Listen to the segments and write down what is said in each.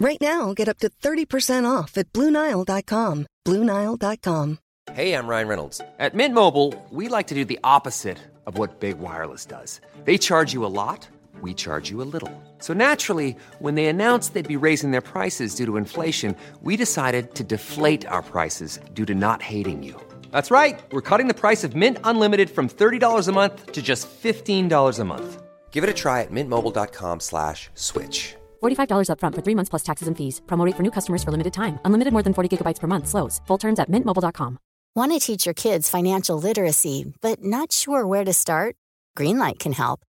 Right now, get up to 30% off at BlueNile.com. BlueNile.com. Hey, I'm Ryan Reynolds. At Mint Mobile, we like to do the opposite of what Big Wireless does. They charge you a lot, we charge you a little. So naturally, when they announced they'd be raising their prices due to inflation, we decided to deflate our prices due to not hating you. That's right. We're cutting the price of Mint Unlimited from $30 a month to just $15 a month. Give it a try at mintmobile.com slash switch. $45 upfront for three months plus taxes and fees. Promo rate for new customers for limited time. Unlimited more than 40 gigabytes per month. Slows. Full terms at mintmobile.com. Want to teach your kids financial literacy, but not sure where to start? Greenlight can help.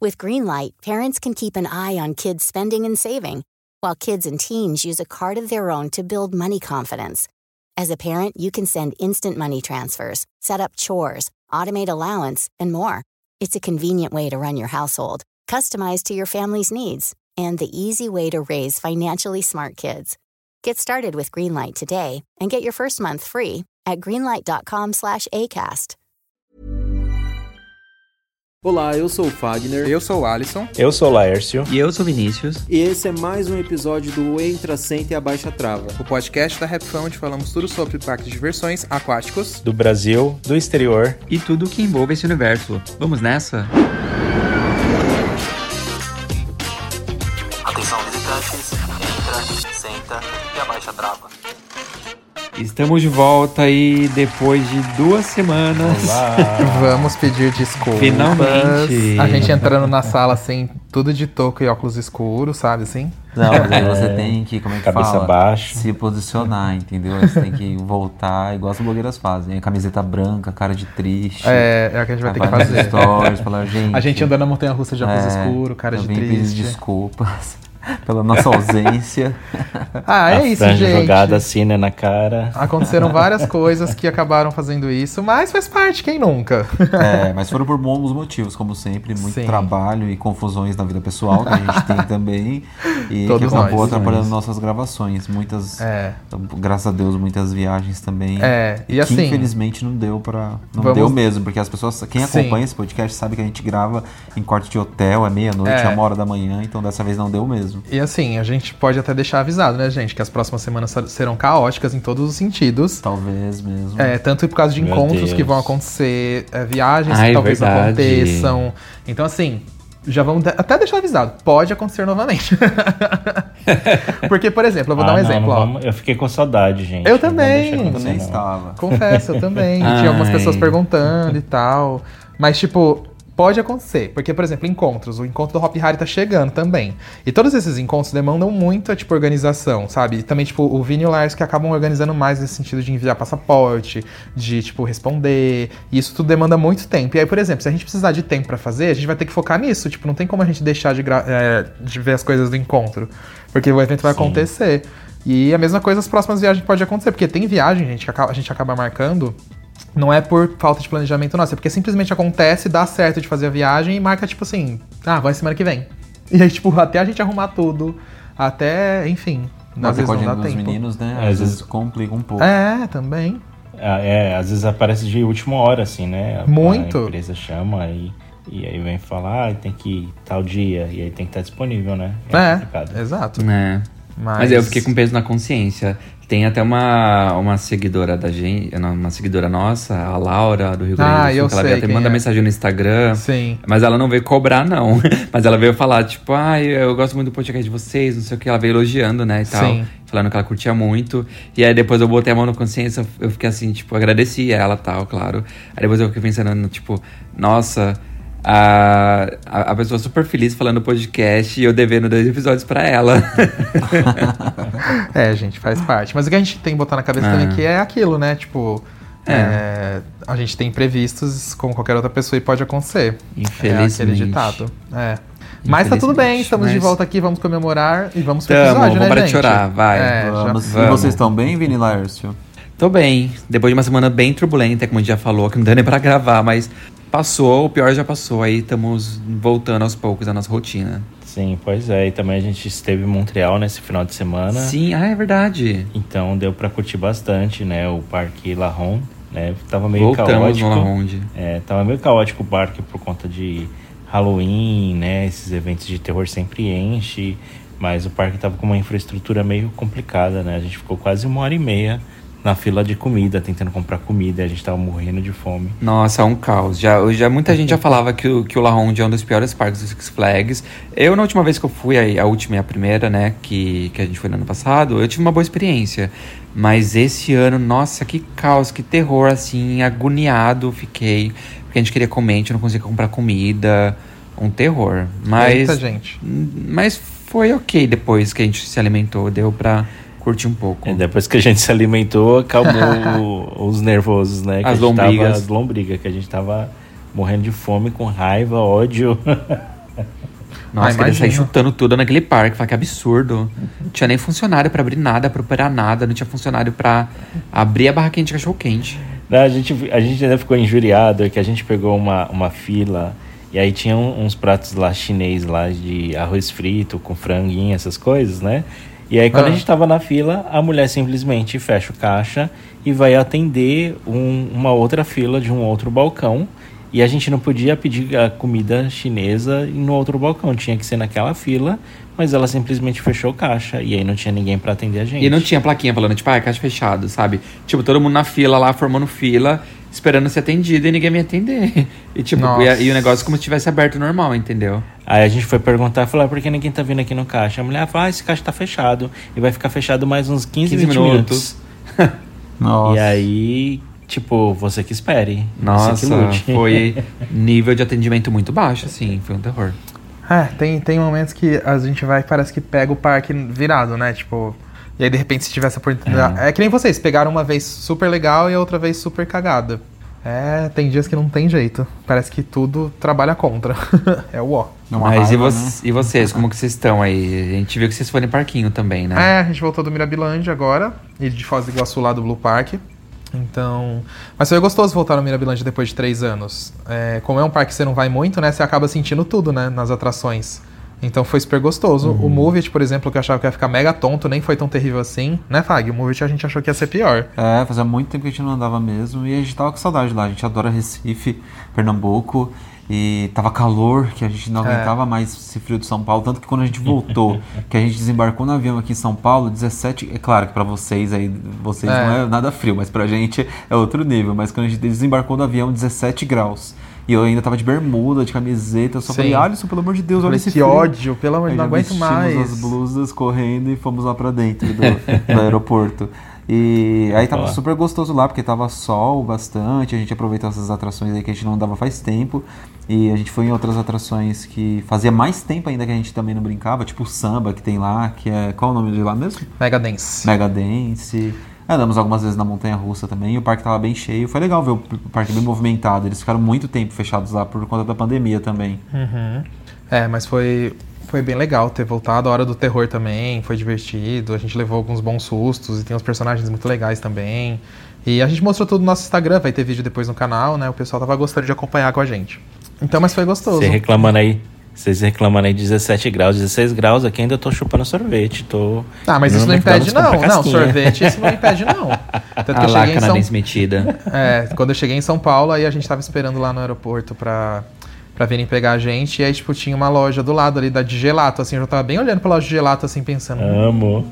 With Greenlight, parents can keep an eye on kids' spending and saving, while kids and teens use a card of their own to build money confidence. As a parent, you can send instant money transfers, set up chores, automate allowance, and more. It's a convenient way to run your household, customized to your family's needs, and the easy way to raise financially smart kids. Get started with Greenlight today and get your first month free at greenlight.com slash ACAST. Olá, eu sou o Fagner. Eu sou o Alisson. Eu sou o Laércio. E eu sou o Vinícius. E esse é mais um episódio do Entra, Senta e Abaixa Trava. O podcast da Rapfão onde falamos tudo sobre parques de diversões aquáticos. Do Brasil, do exterior. E tudo que envolve esse universo. Vamos nessa? Atenção trava. Estamos de volta aí depois de duas semanas. Vamos pedir desculpas. Finalmente. A gente entrando na sala assim, tudo de touca e óculos escuros, sabe assim? Não, mas aí você É, tem que, como é que cabeça fala? baixa. Se posicionar, entendeu? Aí Você tem que voltar, igual as blogueiras fazem. Camiseta branca, cara de triste. É, é o que a gente vai ter que fazer. stories, falar, gente... A gente andando na montanha russa de óculos é, escuros, cara de vim pedir triste. desculpas pela nossa ausência. Ah, a é isso, franja gente. jogada assim, né, na cara. Aconteceram várias coisas que acabaram fazendo isso, mas faz parte, quem nunca? É, mas foram por bons motivos, como sempre. Muito Sim. trabalho e confusões na vida pessoal que a gente tem também. E Todos que acabou nós. atrapalhando nossas gravações. Muitas, É. graças a Deus, muitas viagens também. É, e que assim- infelizmente não deu pra. Não Vamos- deu mesmo, porque as pessoas. Quem Sim. acompanha esse podcast sabe que a gente grava em quarto de hotel, é meia-noite, É. é uma hora da manhã, então dessa vez não deu mesmo. E assim, a gente pode até deixar avisado, né, gente, que as próximas semanas serão caóticas em todos os sentidos. Talvez mesmo. É, tanto por causa de Meu encontros Deus. que vão acontecer, é, viagens Ai, que talvez verdade. aconteçam. Então, assim, já vamos até deixar avisado, pode acontecer novamente. Porque, por exemplo, eu vou dar um Ah, não, exemplo, não ó. vamos- Eu fiquei com saudade, gente. Eu também. Eu também não. estava. Confesso, eu também. Tinha algumas pessoas perguntando e tal. Mas, tipo, pode acontecer. Porque, por exemplo, encontros. O encontro do Hop Hari tá chegando também. E todos esses encontros demandam muita, tipo, organização, sabe? E também, tipo, o Vini e o Lars que acabam organizando mais nesse sentido de enviar passaporte, de, tipo, responder. E isso tudo demanda muito tempo. E aí, por exemplo, se a gente precisar de tempo pra fazer, a gente vai ter que focar nisso. Tipo, não tem como a gente deixar de, é, de ver as coisas do encontro. Porque o evento vai Sim. acontecer. E a mesma coisa as próximas viagens pode acontecer, porque tem viagem, gente, que a gente acaba marcando. Não é por falta de planejamento nosso, é porque simplesmente acontece, dá certo de fazer a viagem e marca, tipo assim, ah, vai semana que vem. E aí, tipo, até a gente arrumar tudo, até, enfim, Não às vezes não dá tempo. meninos, né? É, às Às vezes vezes- complica um pouco. É, também. Ah, É, às vezes aparece de última hora, assim, né? Muito. A empresa chama e, e aí vem falar, ah, tem que ir tal dia, e aí tem que estar disponível, né? É, complicado. exato. É. Mas, Mas eu fiquei com peso na consciência. Tem até uma, uma seguidora da gente, uma seguidora nossa, a Laura, do Rio Grande Ah, do Sul, eu que ela sei até manda é. mensagem no Instagram. Sim. Mas ela não veio cobrar, não. Mas ela veio falar, tipo, ai, eu gosto muito do podcast de vocês, não sei o que. Ela veio elogiando, né, e tal. Sim. Falando que ela curtia muito. E aí depois eu botei a mão na consciência, eu fiquei assim, tipo, agradeci ela e tal, claro. Aí depois eu fiquei pensando, tipo, nossa, a, a, pessoa super feliz falando no podcast e eu devendo dois episódios pra ela. É, gente, faz parte. Mas o que a gente tem que botar na cabeça Ah. também que é aquilo, né? Tipo, É. é, a gente tem imprevistos como qualquer outra pessoa e pode acontecer. É Infelizmente. aquele ditado. É. Mas tá tudo bem, estamos de mas- volta aqui, vamos comemorar e vamos pro Tamo, episódio, vamos né, parar gente? de chorar, vai. É, já- Vamos. E Vamos. vocês estão bem, Vini e Laércio? Tô bem. Depois de uma semana bem turbulenta, como a gente já falou, que não deu nem pra gravar, mas passou, o pior já passou. Aí estamos voltando aos poucos à nossa rotina. Sim, pois é. E também a gente esteve em Montreal nesse final de semana. Sim, ah, é verdade. Então deu pra curtir bastante, né? O Parque La Ronde, né? Tava meio Voltamos caótico. no La Ronde. É, tava meio caótico o parque por conta de Halloween, né? Esses eventos de terror sempre enche. Mas o parque tava com uma infraestrutura meio complicada, né? A gente ficou quase uma hora e meia na fila de comida, tentando comprar comida. A gente tava morrendo de fome. Nossa, é um caos. Já, já muita gente já falava que o, que o La Ronde é um dos piores parques do Six Flags. Eu, na última vez que eu fui, a, a última e a primeira, né, que, que a gente foi no ano passado, eu tive uma boa experiência. Mas esse ano, nossa, que caos, que terror, assim, agoniado fiquei. Porque a gente queria comer, a gente não conseguia comprar comida. Um terror. Mas. Muita gente. Mas foi ok depois que a gente se alimentou, deu pra curtir um pouco. E depois que a gente se alimentou, acabou o- os nervosos, né? Que As gente tava- lombrigas. as lombrigas, que a gente tava morrendo de fome, com raiva, ódio. Nossa, Ah, queria sair imagino. chutando tudo naquele parque. Falar que absurdo. Não tinha nem funcionário pra abrir nada, pra operar nada. Não tinha funcionário pra abrir a barraquinha de cachorro quente. Não, a, gente, a gente ainda ficou injuriado que a gente pegou uma, uma fila e aí tinha uns pratos lá chinês lá de arroz frito com franguinho, essas coisas, né? E aí quando Ah. a gente tava na fila, a mulher simplesmente fecha o caixa e vai atender um- uma outra fila de um outro balcão. E a gente não podia pedir a comida chinesa no outro balcão, tinha que ser naquela fila, mas ela simplesmente fechou o caixa e aí não tinha ninguém pra atender a gente. E não tinha plaquinha falando, tipo, ah, caixa fechado, sabe? Tipo, todo mundo na fila lá, formando fila, esperando ser atendido e ninguém me atender. E tipo, e, e o negócio como se tivesse aberto normal, entendeu? Aí a gente foi perguntar, falou, ah, por que ninguém tá vindo aqui no caixa? A mulher falou, ah, esse caixa tá fechado. E vai ficar fechado mais uns 15, 15 20 minutos. Nossa. E aí, tipo, você que espere. Nossa, você que lute. foi nível de atendimento muito baixo, assim, foi um terror. É, tem, tem momentos que a gente vai e parece que pega o parque virado, né? Tipo. E aí, de repente, se tivesse a oportunidade. É. que nem vocês, pegaram uma vez super legal e a outra vez super cagada. É, tem dias que não tem jeito. Parece que tudo trabalha contra. é o ó. É Mas e, raiva, vo- né? e vocês, como que vocês estão aí? A gente viu que vocês foram em parquinho também, né? É, a gente voltou do Mirabilândia agora, e de Foz do Iguaçu lá do Blue Park. Então. Mas foi gostoso voltar no Mirabilândia depois de três anos. É, como é um parque que você não vai muito, né? Você acaba sentindo tudo, né? Nas atrações. Então foi super gostoso. O Movit, por exemplo, que eu achava que ia ficar mega tonto, nem foi tão terrível assim. Né, Fag? O Movit a gente achou que ia ser pior. É, fazia muito tempo que a gente não andava mesmo e a gente tava com saudade lá. A gente adora Recife, Pernambuco e tava calor, que a gente não É. aguentava mais esse frio de São Paulo. Tanto que quando a gente voltou, que a gente desembarcou no avião aqui em São Paulo, 17. É claro que pra vocês aí, vocês É. não é nada frio, mas pra gente é outro nível. Mas quando a gente desembarcou no avião, 17 graus. E eu ainda tava de bermuda, de camiseta. Eu só Sim. falei, Alisson, pelo amor de Deus, olha esse que frio. ódio, pelo amor de Deus, não aguento mais. as blusas correndo e fomos lá pra dentro do, do aeroporto. E aí tava super gostoso lá, porque tava sol bastante, a gente aproveitou essas atrações aí que a gente não dava faz tempo. E a gente foi em outras atrações que fazia mais tempo ainda que a gente também não brincava, tipo o samba que tem lá, que é. Qual o nome de lá mesmo? Mega Dance. Mega Dance. Andamos algumas vezes na Montanha Russa também, e o parque tava bem cheio. Foi legal ver o parque bem movimentado. Eles ficaram muito tempo fechados lá por conta da pandemia também. Uhum. É, mas foi, foi bem legal ter voltado. A Hora do Terror também, foi divertido. A gente levou alguns bons sustos e tem uns personagens muito legais também. E a gente mostrou tudo no nosso Instagram, vai ter vídeo depois no canal, né? O pessoal tava gostando de acompanhar com a gente. Então, mas foi gostoso. Você reclamando aí. Vocês reclamando aí 17 graus, 16 graus, aqui ainda tô chupando sorvete. Tô Ah, mas isso não impede, não. Não, sorvete, isso não impede, não. Tanto que a eu lá cheguei em São metida. É, quando eu cheguei em São Paulo, aí a gente tava esperando lá no aeroporto pra, pra virem pegar a gente. E aí, tipo, tinha uma loja do lado ali da de gelato, assim. Eu já tava bem olhando pra loja de gelato, assim, pensando Amo.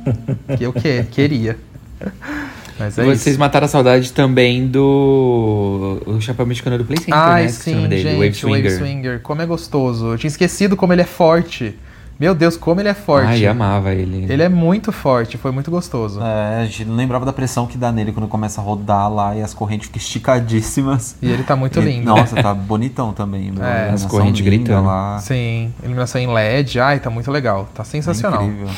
que eu que, queria. Mas é E vocês isso. mataram a saudade também do o chapéu mexicano do Play Center, Ai, né? Sim, dele, gente, Wave o Swinger. Wave Swinger. Como é gostoso. Eu tinha esquecido como ele é forte. Meu Deus, como ele é forte. Ai, amava ele. Ele é muito forte, foi muito gostoso. É, a gente não lembrava da pressão que dá nele quando começa a rodar lá e as correntes ficam esticadíssimas. E ele tá muito E- lindo. Nossa, tá bonitão também. meu. É. As correntes gritando. Lá. Sim, iluminação em LED. Ai, tá muito legal. Tá sensacional. Incrível.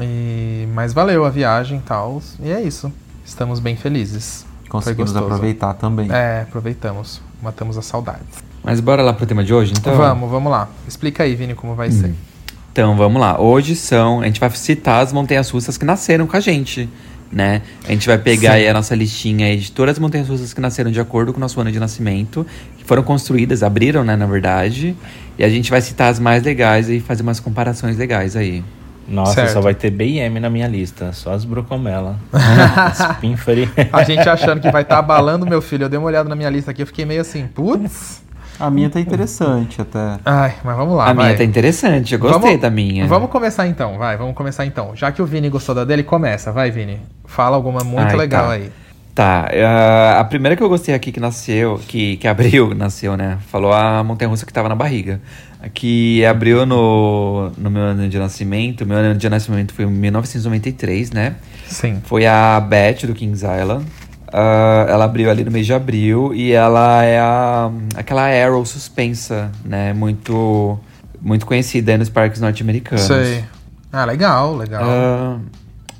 E... Mas valeu a viagem e tal. E é isso. Estamos bem felizes. Conseguimos aproveitar também. É, aproveitamos. Matamos a saudade. Mas bora lá pro tema de hoje, então? Vamos, vamos lá. Explica aí, Vini, como vai ser. Então, vamos lá. Hoje são... A gente vai citar as montanhas russas que nasceram com a gente. né? A gente vai pegar aí a nossa listinha aí de todas as montanhas russas que nasceram de acordo com o nosso ano de nascimento, que foram construídas, abriram, né, na verdade. E a gente vai citar as mais legais e fazer umas comparações legais aí. Nossa, Certo. só vai ter BM na minha lista. Só as Brocomela. as Pinfari. A gente achando que vai estar abalando meu filho. Eu dei uma olhada na minha lista aqui, eu fiquei meio assim, putz. A minha tá interessante até. Ai, mas vamos lá, a vai. minha tá interessante, eu gostei Vamos- da minha. Vamos começar então, vai, vamos começar então. Já que o Vini gostou da dele, começa, vai, Vini. Fala alguma muito Ai, legal tá. aí. Tá, ah, a primeira que eu gostei aqui que nasceu, que, que abriu, nasceu, né? Falou a montanha russa que tava na barriga. A Que abriu no, no meu ano de nascimento. Meu ano de nascimento foi em 1993, né? Sim. Foi a Beth do Kings Island. Ah, ela abriu ali no mês de abril e ela é a, aquela Arrow suspensa, né? Muito, muito conhecida aí nos parques norte-americanos. Sei. Ah, legal, legal. Ah,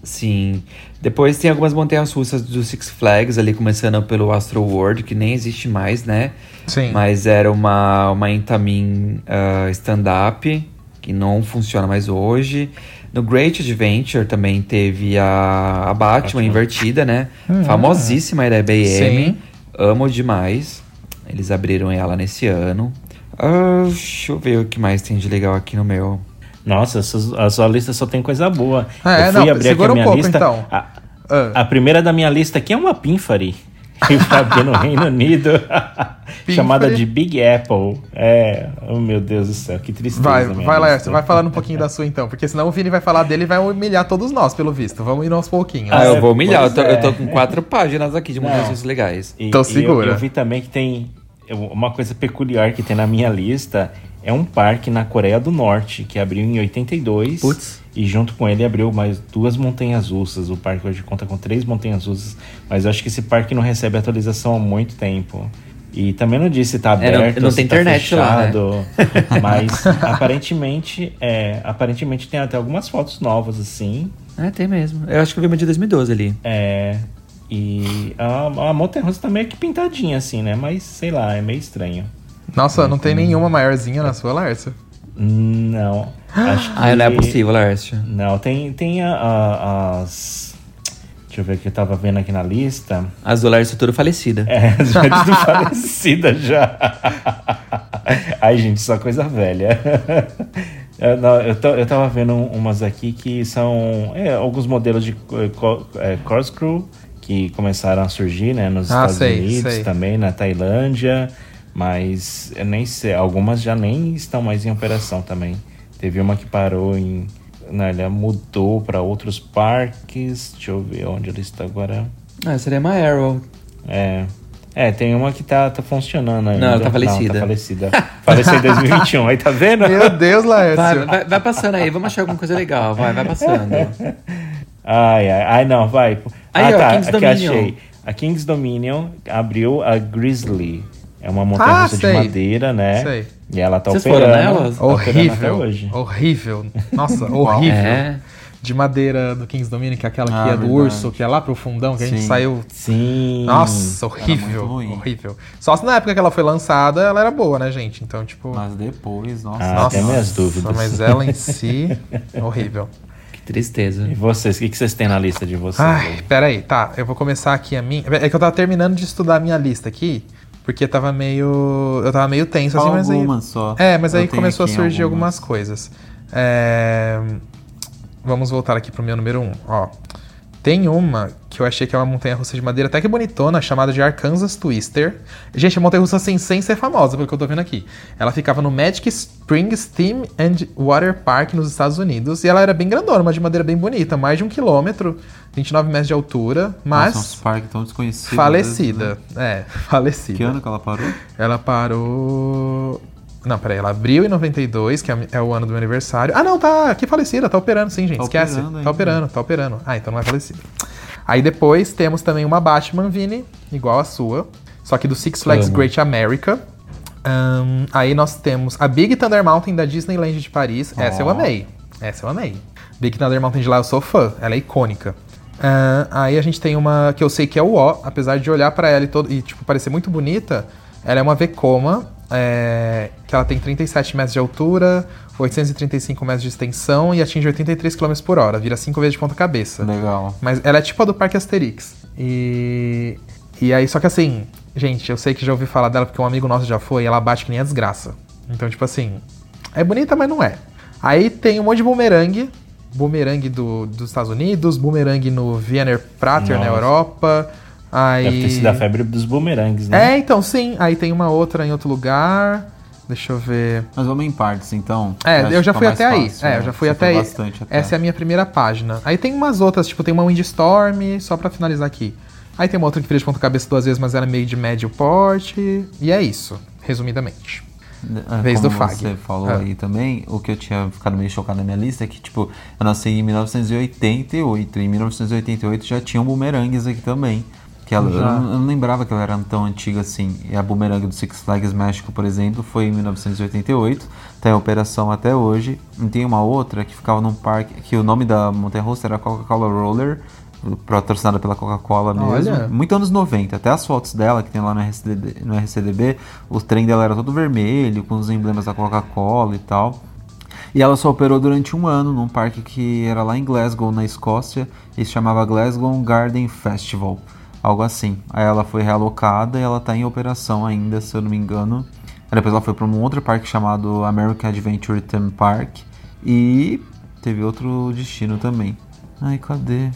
sim. Depois tem algumas montanhas russas do Six Flags, ali começando pelo Astro World, que nem existe mais, né? Sim. Mas era uma, uma Intamin ah, stand-up, que não funciona mais hoje. No Great Adventure também teve a, a Batman invertida, né? Famosíssima da IBM. Sim. Amo demais. Eles abriram ela nesse ano. Ah, deixa eu ver o que mais tem de legal aqui no meu. Nossa, a sua lista só tem coisa boa. É, eu fui não, abrir aqui segura a um minha pouco, lista. então. A, Ah. a primeira da minha lista aqui é uma Pinfari. Que vai abrir no Reino Unido. chamada de Big Apple. É, oh meu Deus do céu, que tristeza. Vai, vai, lista. Laércio, vai falando um pouquinho da sua então, porque senão o Vini vai falar dele e vai humilhar todos nós, pelo visto. Vamos ir aos pouquinhos. Ah, é, eu vou humilhar. Eu tô, eu tô é. com quatro páginas aqui de Não. russas legais. E- Então e eu- segura. Eu, vi também que tem uma coisa peculiar que tem na minha lista. É um parque na Coreia do Norte, que abriu em 82. Putz. E junto com ele abriu mais duas montanhas russas. O parque hoje conta com três montanhas russas. Mas eu acho que esse parque não recebe atualização há muito tempo. E também não disse se tá É, não- aberto, não tem tá internet lá, né? fechado. Mas aparentemente, é, aparentemente tem até algumas fotos novas, assim. É, tem mesmo. Eu acho que eu vi uma de 2012 ali. É. E a, a montanha russa tá meio que pintadinha, assim, né? Mas sei lá, é meio estranho. Nossa, não tem nenhuma maiorzinha na sua, Laércio? Não. Acho que. Ah, não é possível, Lércio. Não, tem, tem a- a- as. Deixa eu ver o que eu tava vendo aqui na lista. As do Lércio tudo falecida. É, já de tudo falecida já. Ai, gente, só coisa velha. Eu, não, eu, tô- eu tava vendo umas aqui que são é, alguns modelos de é, corkscrew que começaram a surgir, né, nos Ah, Estados sei, Unidos, sei. também na Tailândia, mas eu nem sei, algumas já nem estão mais em operação também. Teve uma que parou em, né, ela mudou para outros parques. Deixa eu ver onde ela está agora. Ah, seria uma Arrow. É. É, tem uma que tá, tá funcionando ainda. Não, ela tá falecida. tá falecida. Faleceu em 2021, aí tá vendo? Meu Deus, Vai, Laércio. vai, vai passando aí, vamos achar alguma coisa legal. Vai, vai passando. Ai, ai, ai, não, vai. Aí, ah, ó, tá, King's aqui Dominion. achei. A King's Dominion abriu a Grizzly. É uma montanha Ah, russa de madeira, né? Sei. E ela tá Vocês operando. foram nelas? Tá operando até Horrível. hoje. Horrível. Nossa, horrível. É. De madeira do Kings Dominion, que é aquela que Ah, é do verdade. urso, que é lá pro fundão, que a gente Sim. saiu. Sim. Nossa, muito horrível. ruim. Horrível. Só se na época que ela foi lançada, ela era boa, né, gente? Então, tipo. Mas depois, nossa. Ah, nossa, tem minhas dúvidas. Mas ela em si, horrível. Que tristeza. E vocês, o que, que vocês têm na lista de vocês? Ai, peraí, tá. Eu vou começar aqui a minha. É que eu tava terminando de estudar a minha lista aqui, porque tava meio. Eu tava meio tenso, assim, mas aí. Só. É, mas Eu aí começou a surgir algumas. algumas coisas. É, Vamos voltar aqui pro meu número 1. Um. Ó, tem uma que eu achei que é uma montanha russa de madeira até que bonitona, chamada de Arkansas Twister. Gente, a montanha russa assim, sem ser famosa, pelo que eu tô vendo aqui. Ela ficava no Magic Springs Steam and Water Park nos Estados Unidos. E ela era bem grandona, uma de madeira bem bonita, mais de um quilômetro, 29 metros de altura, mas Nossa, uns parques tão desconhecidos. falecida. vezes, né? É, falecida. Que ano que ela parou? Ela parou. Não, peraí, ela abriu em 92, que é é o ano do meu aniversário. Ah, não, tá aqui falecida, tá operando sim, gente. Tá Esquece. operando Tá operando, tá operando. Ah, então não é falecida. Aí depois temos também uma Batman Vini, igual a sua, só que do Six Flags Amo. Great America. Ahn, aí nós temos a Big Thunder Mountain da Disneyland de Paris. Essa eu amei. Essa eu amei. Big Thunder Mountain de lá eu sou fã, ela é icônica. Ahn, aí a gente tem uma que eu sei que é o O, apesar de olhar pra ela e, todo, e tipo, parecer muito bonita, ela é uma Vekoma é, que ela tem 37 metros de altura, 835 metros de extensão e atinge 83 km por hora. Vira 5 vezes de ponta cabeça. Legal. Mas ela é tipo a do Parque Asterix. E. E aí, só que assim, gente, eu sei que já ouvi falar dela porque um amigo nosso já foi e ela bate que nem a desgraça. Então, tipo assim, é bonita, mas não é. Aí tem um monte de bumerangue. Bumerangue do, dos Estados Unidos, bumerangue no Wiener Prater na Nossa. Europa. Aí... Deve ter sido a febre dos bumerangues, né? É, então sim. Aí tem uma outra em outro lugar. Deixa eu ver. Mas vamos em partes, então. É, eu já que fui fica até mais aí. fácil, é, né? eu já fui Você até aí. bastante até. Essa é a minha primeira página. Aí tem umas outras, tipo, tem uma Windstorm, só pra finalizar aqui. Aí tem uma outra que de ponta cabeça duas vezes, mas ela é meio de médio porte. E é isso, resumidamente. É, Vez como do Fag. você falou É. aí também, o que eu tinha ficado meio chocado na minha lista é que, tipo, eu nasci em 1988. E em 1988 já tinham bumerangues aqui também. Que ela, eu, não, eu não lembrava que ela era tão antiga assim. E a bumerangue do Six Flags México, por exemplo, foi em 1988. Tá em operação até hoje. E tem uma outra que ficava num parque, que o nome da montanha-russa era Coca-Cola Roller, patrocinada pela Coca-Cola mesmo. Olha. Muito anos 90. Até as fotos dela, que tem lá no RCDB, no RCDB o trem dela era todo vermelho, com os emblemas da Coca-Cola e tal. E ela só operou durante um ano num parque que era lá em Glasgow, na Escócia, e se chamava Glasgow Garden Festival, algo assim. Aí ela foi realocada e ela está em operação ainda, se eu não me engano. Aí depois ela foi para um outro parque chamado American Adventure Theme Park e teve outro destino também. Ai, cadê?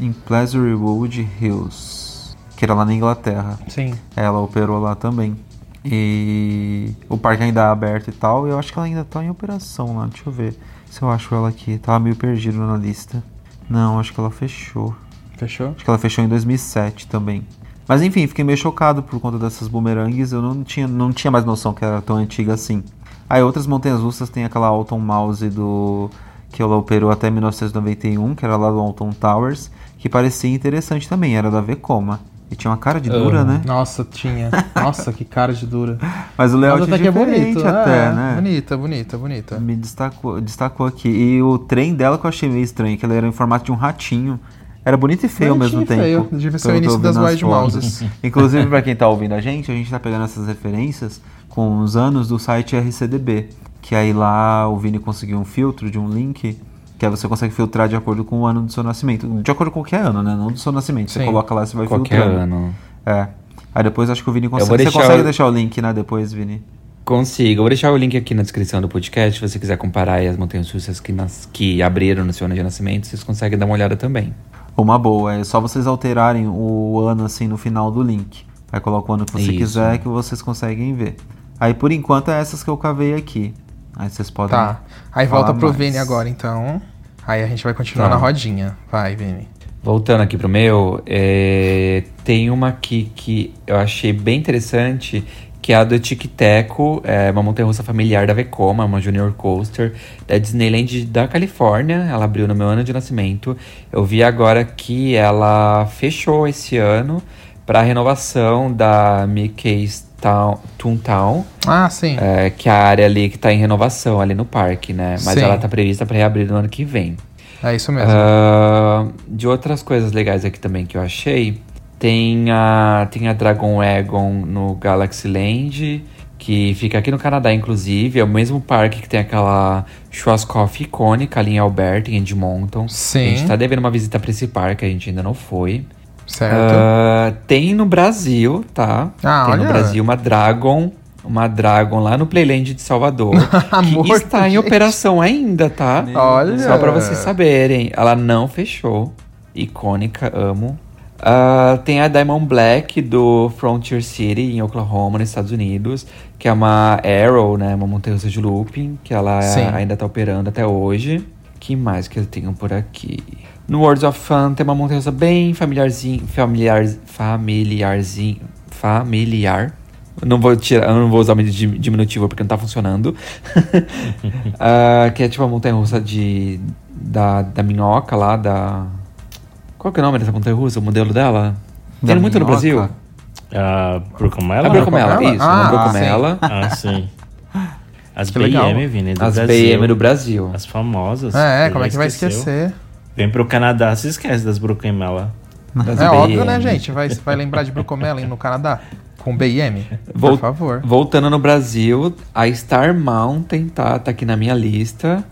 Em Pleasurewood Hills, que era lá na Inglaterra. Sim. Ela operou lá também. E o parque ainda é aberto e tal. E eu acho que ela ainda tá em operação lá. Deixa eu ver se eu acho ela aqui. Tava meio perdido na lista. Não, acho que ela fechou. Fechou? Acho que ela fechou em 2007 também. Mas enfim, fiquei meio chocado por conta dessas bumerangues. Eu não tinha, não tinha mais noção que era tão antiga assim. Aí outras montanhas russas tem aquela Alton Mouse do que ela operou até 1991, que era lá do Alton Towers, que parecia interessante também, era da Vekoma. E tinha uma cara de dura, Ah. né? Nossa, tinha. Nossa, que cara de dura. Mas o Mas layout é até que é bonito. até, é, né? Bonita, bonita, bonita. Me destacou, destacou aqui. E o trem dela que eu achei meio estranho, que ela era em formato de um ratinho. Era bonito e feio ao Bonitinho mesmo e feio. tempo. Devia ser o início das Wild. Mouses. Inclusive, pra quem tá ouvindo a gente, a gente tá pegando essas referências com os anos do site RCDB. Que aí lá o Vini conseguiu um filtro de um link que aí você consegue filtrar de acordo com o ano do seu nascimento. De acordo com qualquer ano, né? Não do seu nascimento. Você Sim. coloca lá e você vai Qualquer filtrando. ano. É. Aí depois acho que o Vini consegue. Você consegue o- deixar o link, né? Depois, Vini. Consigo. Eu vou deixar o link aqui na descrição do podcast. Se você quiser comparar aí as montanhas russas que, nas- que abriram no seu ano de nascimento, vocês conseguem dar uma olhada também. Uma boa, é só vocês alterarem o ano assim no final do link. Aí coloca o ano que você Isso. quiser que vocês conseguem ver. Aí por enquanto é essas que eu cavei aqui. Aí vocês podem. Tá. Aí volta pro mais. Vini agora, então. Aí a gente vai continuar Tá. na rodinha. Vai, Vini. Voltando aqui pro meu, é, tem uma aqui que eu achei bem interessante, que é a do Tic Teco, é uma montanha-russa familiar da Vekoma, uma Junior Coaster da Disneyland da Califórnia. Ela abriu no meu ano de nascimento. Eu vi agora que ela fechou esse ano para renovação da Mickey's Town, Toontown, Ah, sim. é, que é a área ali que tá em renovação ali no parque, né? Mas Sim. ela tá prevista para reabrir no ano que vem. É isso mesmo. Ah, de outras coisas legais aqui também que eu achei, tem a, tem a Dragon Wagon no Galaxy Land, que fica aqui no Canadá, inclusive. É o mesmo parque que tem aquela Schwarzkopf icônica ali em Alberta, em Edmonton. Sim. A gente tá devendo uma visita pra esse parque, a gente ainda não foi. certo. Ah, tem no Brasil, tá? Ah, tem olha. no Brasil uma Dragon, uma Dragon lá no Playland de Salvador, Amor que está em gente. operação ainda, tá? Olha. Só pra vocês saberem, ela não fechou. Icônica, amo. Ah, tem a Diamond Black do Frontier City em Oklahoma, nos Estados Unidos, que é uma Arrow, né, uma montanha de looping, que ela Sim. ainda tá operando até hoje. Que mais que eu tenho por aqui? No Worlds of Fun tem uma montanha bem familiarzinho, familiar, familiarzinho, familiar. Eu não vou tirar, eu não vou usar o dim- diminutivo porque não tá funcionando. Ah, que é tipo uma montanha russa de da, da minhoca lá, da. Qual que é o nome dessa montanha russa? O modelo dela? Da Tem muito no? Brasil? A Brucomela? A Brocomela, Brocomela? isso, Ah, a Brocomela. Ah, sim. As Que. BM, Vini, do As Brasil. BM do Brasil. As famosas. É, Você como é que vai esqueceu? esquecer? Vem pro Canadá, se esquece das Brooklyn Mela. Das É BM. óbvio, né, gente? Vai, vai lembrar de Brucomela no Canadá? Com B e M, Vol- por favor. Voltando no Brasil, a Star Mountain tá, tá aqui na minha lista.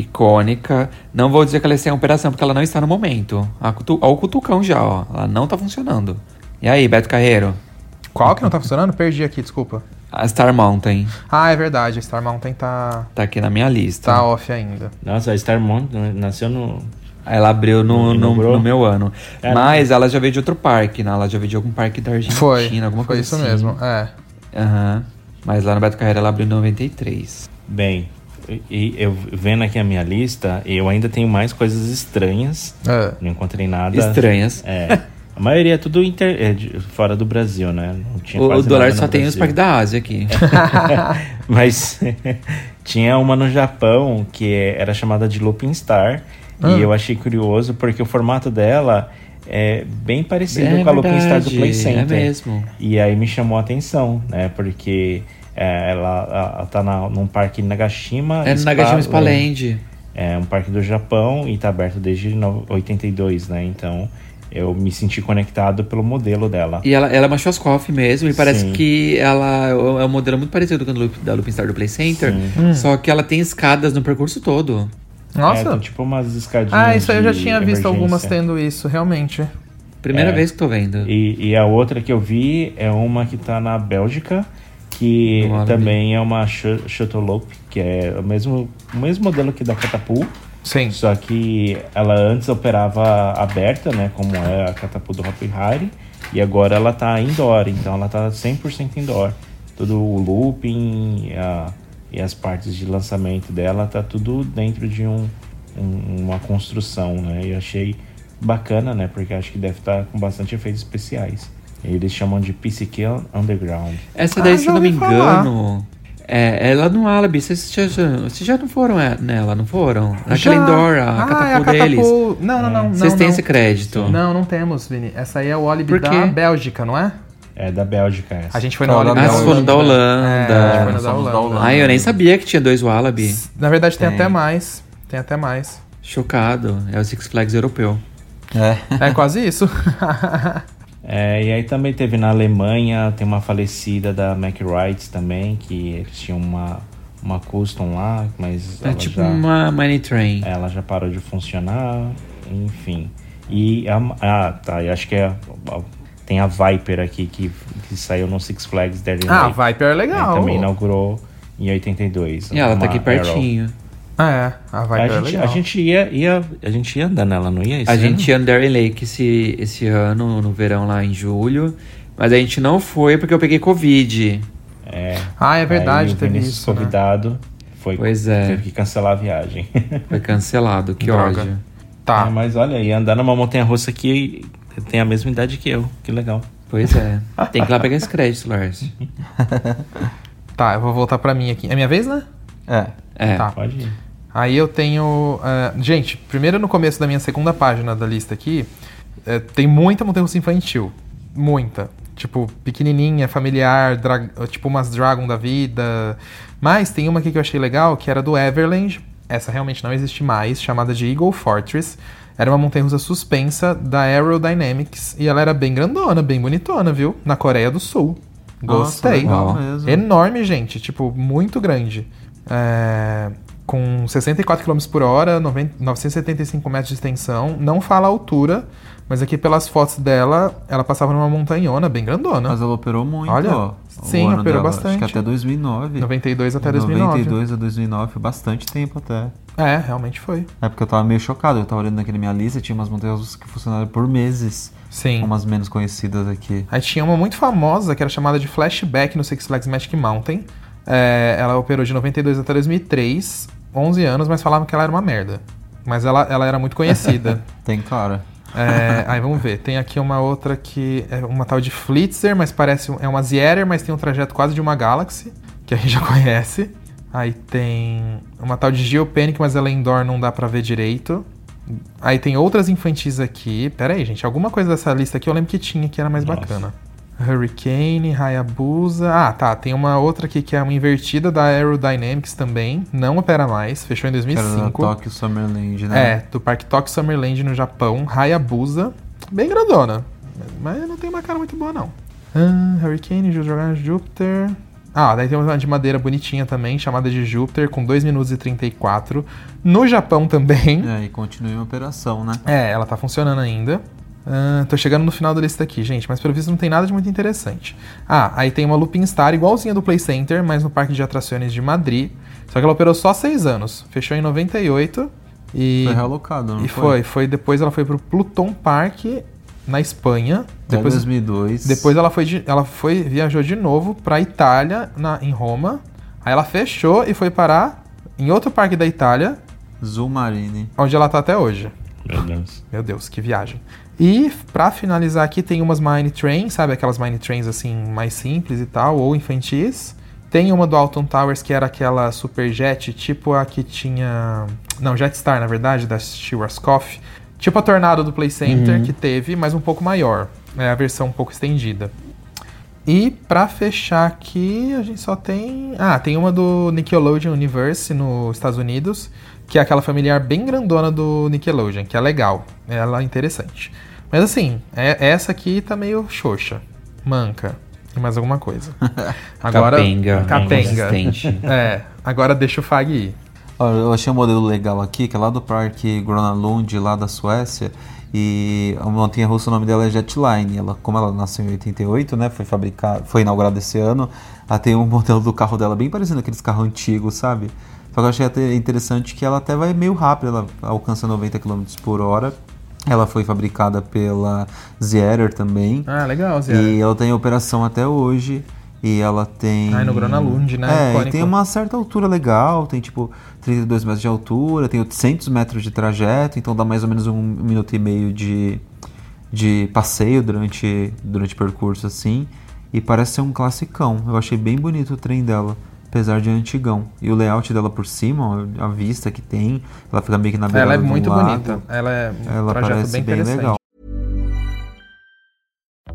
Icônica. Não vou dizer que ela está em operação, porque ela não está no momento. A cutu... Ó, o cutucão já, ó. Ela não tá funcionando. E aí, Beto Carreiro? Qual que não tá funcionando? Perdi aqui, desculpa. A Star Mountain Ah, é verdade, a Star Mountain tá, tá aqui na minha lista. tá off ainda. Nossa, a Star Mountain nasceu no. Ela abriu no, no, no meu ano. É, Mas ela já veio de outro parque, né? Ela já veio de algum parque da Argentina, Foi, alguma foi coisa isso assim. mesmo, é. Aham. Mas lá no Beto Carreiro ela abriu em 93. Bem, e- eu vendo aqui a minha lista, eu ainda tenho mais coisas estranhas. É. Não encontrei nada. Estranhas. É. A maioria é tudo inter- é de- fora do Brasil, né? O, dólar só tem os parques da Ásia aqui. Mas tinha uma no Japão que era chamada de Looping Star. Ah. E eu achei curioso porque o formato dela é bem parecido É com a Looping Star do Play é Center. mesmo. E aí me chamou a atenção, né? Porque é, ela, ela tá na, num parque Nagashima. É no Spa Nagashima Land. Spaland. É um parque do Japão e tá aberto desde no- 82, né? Então eu me senti conectado pelo modelo dela. E ela, ela é uma Schwarzkopf mesmo, e parece Sim. que ela é um modelo muito parecido com o da Looping Star do Play Center, Sim. só que ela tem escadas no percurso todo. É, Nossa. então, tipo umas escadinhas. ah, isso aí eu já tinha visto emergência. algumas tendo isso, realmente. Primeira É. vez que tô vendo. E, e a outra que eu vi é uma que tá na Bélgica, que também é uma Sh- Shuttlelope, que é o mesmo, o mesmo modelo que da Catapult, Sim. só que ela antes operava aberta, né, como é a Catapult do Hopi Hari, e agora ela tá indoor, então ela tá 100% indoor. Todo o looping e, a- e as partes de lançamento dela tá tudo dentro de um, um- uma construção, né? E eu achei bacana, né? Porque acho que deve estar com bastante efeitos especiais. Eles chamam de PCQ Underground. Essa daí, Ah, se eu não me engano, é ela no Wallaby. Vocês já, vocês já não foram é, nela, não foram? Naquela indoor, a ah, é deles. Catapult. Não, não, não. Vocês têm esse crédito. Não, não temos, Vini. Essa aí é o Por da? Bélgica, não é? É da Bélgica essa. A gente foi no Ah, da Ah, foram da Holanda. É, a gente foi da Holanda. Ai, eu nem sabia que tinha dois Wallaby. Na verdade, tem Tem. até mais. Tem até mais. Chocado. É o Six Flags europeu. É. É quase isso. É, e aí também teve na Alemanha, tem uma falecida da Mac Rights também, que eles tinham uma, uma custom lá, mas É ela tipo já, uma Money Train. ela já parou de funcionar, enfim. E a, ah, tá, eu acho que é, a- tem a Viper aqui que, que saiu no Six Flags Daring ah, Lake. Viper é legal. Também inaugurou em 82. E ela tá aqui Arrow. Pertinho. É, a Viper A é gente, legal. a gente ia, ia, a gente ia andar nela, não ia? A ano? gente ia no Darien Lake esse, esse ano, no verão lá em julho. Mas a gente não foi porque eu peguei Covid. É, Ah, é verdade, aí teve isso. Né? convidado, foi, Pois é. teve que cancelar a viagem. Foi cancelado, que Droga. ódio. Tá. É, mas olha, e andar numa montanha russa que tem a mesma idade que eu. Que legal. Pois é. Tem que ir lá pegar esse crédito, Lars. Tá, eu vou voltar pra mim aqui. É minha vez, né? É. É. Tá. Pode ir. Aí eu tenho. é, gente, primeiro no começo da minha segunda página da lista aqui, é, tem muita montanha russa infantil. Muita. Tipo, pequenininha, familiar, tipo umas Dragon da vida. Mas tem uma aqui que eu achei legal, que era do Everland. Essa realmente não existe mais, chamada de Eagle Fortress. Era uma montanha russa suspensa da Aerodynamics. E ela era bem grandona, bem bonitona, viu? Na Coreia do Sul. Nossa, Gostei. legal Ó. mesmo. Enorme, gente. Tipo, muito grande. É, com 64 km por hora, 90 975 metros de extensão. Não fala a altura, mas aqui pelas fotos dela, ela passava numa montanhona bem grandona. Mas ela operou muito, Olha, ó. Sim, operou dela, bastante. Acho que até 2009. 92 até 2009. 92 a 2009, foi bastante tempo até. É, realmente foi. É porque eu tava meio chocado. Eu tava olhando naquele minha lista, tinha umas montanhas que funcionaram por meses. Sim. Umas menos conhecidas aqui. Aí tinha uma muito famosa que era chamada de Flashback no Six Flags Magic Mountain. É, ela operou de 92 até 2003, 11 anos, mas falavam que ela era uma merda. Mas ela, ela era muito conhecida. Tem cara. É, aí vamos ver. Tem aqui uma outra que é uma tal de Flitzer, mas parece é uma Zierer, mas tem um trajeto quase de uma Galaxy, que a gente já conhece. Aí tem uma tal de Geopanic, mas ela é indoor, não dá pra ver direito. Aí tem outras infantis aqui. Pera aí, gente. Alguma coisa dessa lista aqui eu lembro que tinha que era mais Nossa. bacana. Hurricane, Hayabusa. Ah, tá. Tem uma outra aqui que é uma invertida da Aerodynamics também. Não opera mais. Fechou em Que era da 2005. Tokyo Summerland, né? É, do Parque Tokyo Summerland no Japão, Hayabusa. Bem grandona. Mas não tem uma cara muito boa, não. Ah, Hurricane, jogar Júpiter. Ah, daí tem uma de madeira bonitinha também, chamada de Júpiter, com 2 minutos e 34. No Japão também. É, e continua em operação, né? É, ela tá funcionando ainda. Ah, tô chegando no final da lista aqui, gente, mas pelo visto não tem nada de muito interessante. Ah, aí tem uma Looping Star igualzinha do Play Center, mas no Parque de Atrações de Madrid. Só que ela operou só 6 anos. Fechou em 98 e... Foi realocado, não E foi, foi. Depois ela foi pro Pluton Park, na Espanha. Até Depois, 2002. depois ela foi, de- ela foi viajou de novo pra Itália, na, em Roma. Aí ela fechou e foi parar em outro parque da Itália, Zulmarine. onde ela tá até hoje. Meu Deus. Meu Deus, que viagem. E pra finalizar aqui tem umas mine trains, sabe aquelas mine trains assim mais simples e tal, ou infantis. Tem uma do Alton Towers que era aquela superjet, tipo a que tinha, não, Jetstar na verdade, da Schwarzkopf. Tipo a Tornado do Play Center que teve, mas um pouco maior. É a versão um pouco estendida. E pra fechar aqui, a gente só tem. Ah, tem uma do Nickelodeon Universe nos Estados Unidos, que é aquela familiar bem grandona do Nickelodeon, que é legal. Ela é interessante. Mas assim, é- essa aqui tá meio xoxa. Manca. E mais alguma coisa. Capenga, Capenga. inconsistente. É, agora deixa o Fag ir. Olha, eu achei um modelo legal aqui, que é lá do parque Gröna Lund, lá da Suécia. E a montanha russa, o nome dela é Jetline. Ela, como ela nasceu em 88, né? Foi fabricada, foi inaugurada esse ano. Ela tem um modelo do carro dela bem parecido aqueles carros antigos, sabe? Só que eu achei até interessante que ela até vai meio rápido, ela alcança 90 km por hora. Ela foi fabricada pela Zierer também. Ah, legal, Zé. E ela tem operação até hoje. E ela tem. Ah, no Gröna Lund, né? É, e tem uma certa altura legal. Tem tipo 32 metros de altura, tem 800 metros de trajeto. Então dá mais ou menos um minuto e meio de, de passeio durante, durante o percurso assim. E parece ser um classicão. Eu achei bem bonito o trem dela. Apesar de antigão. E o layout dela por cima, a vista que tem, ela fica meio que na beirada Ela é muito lago. bonita. Ela é um Ela parece bem bem legal.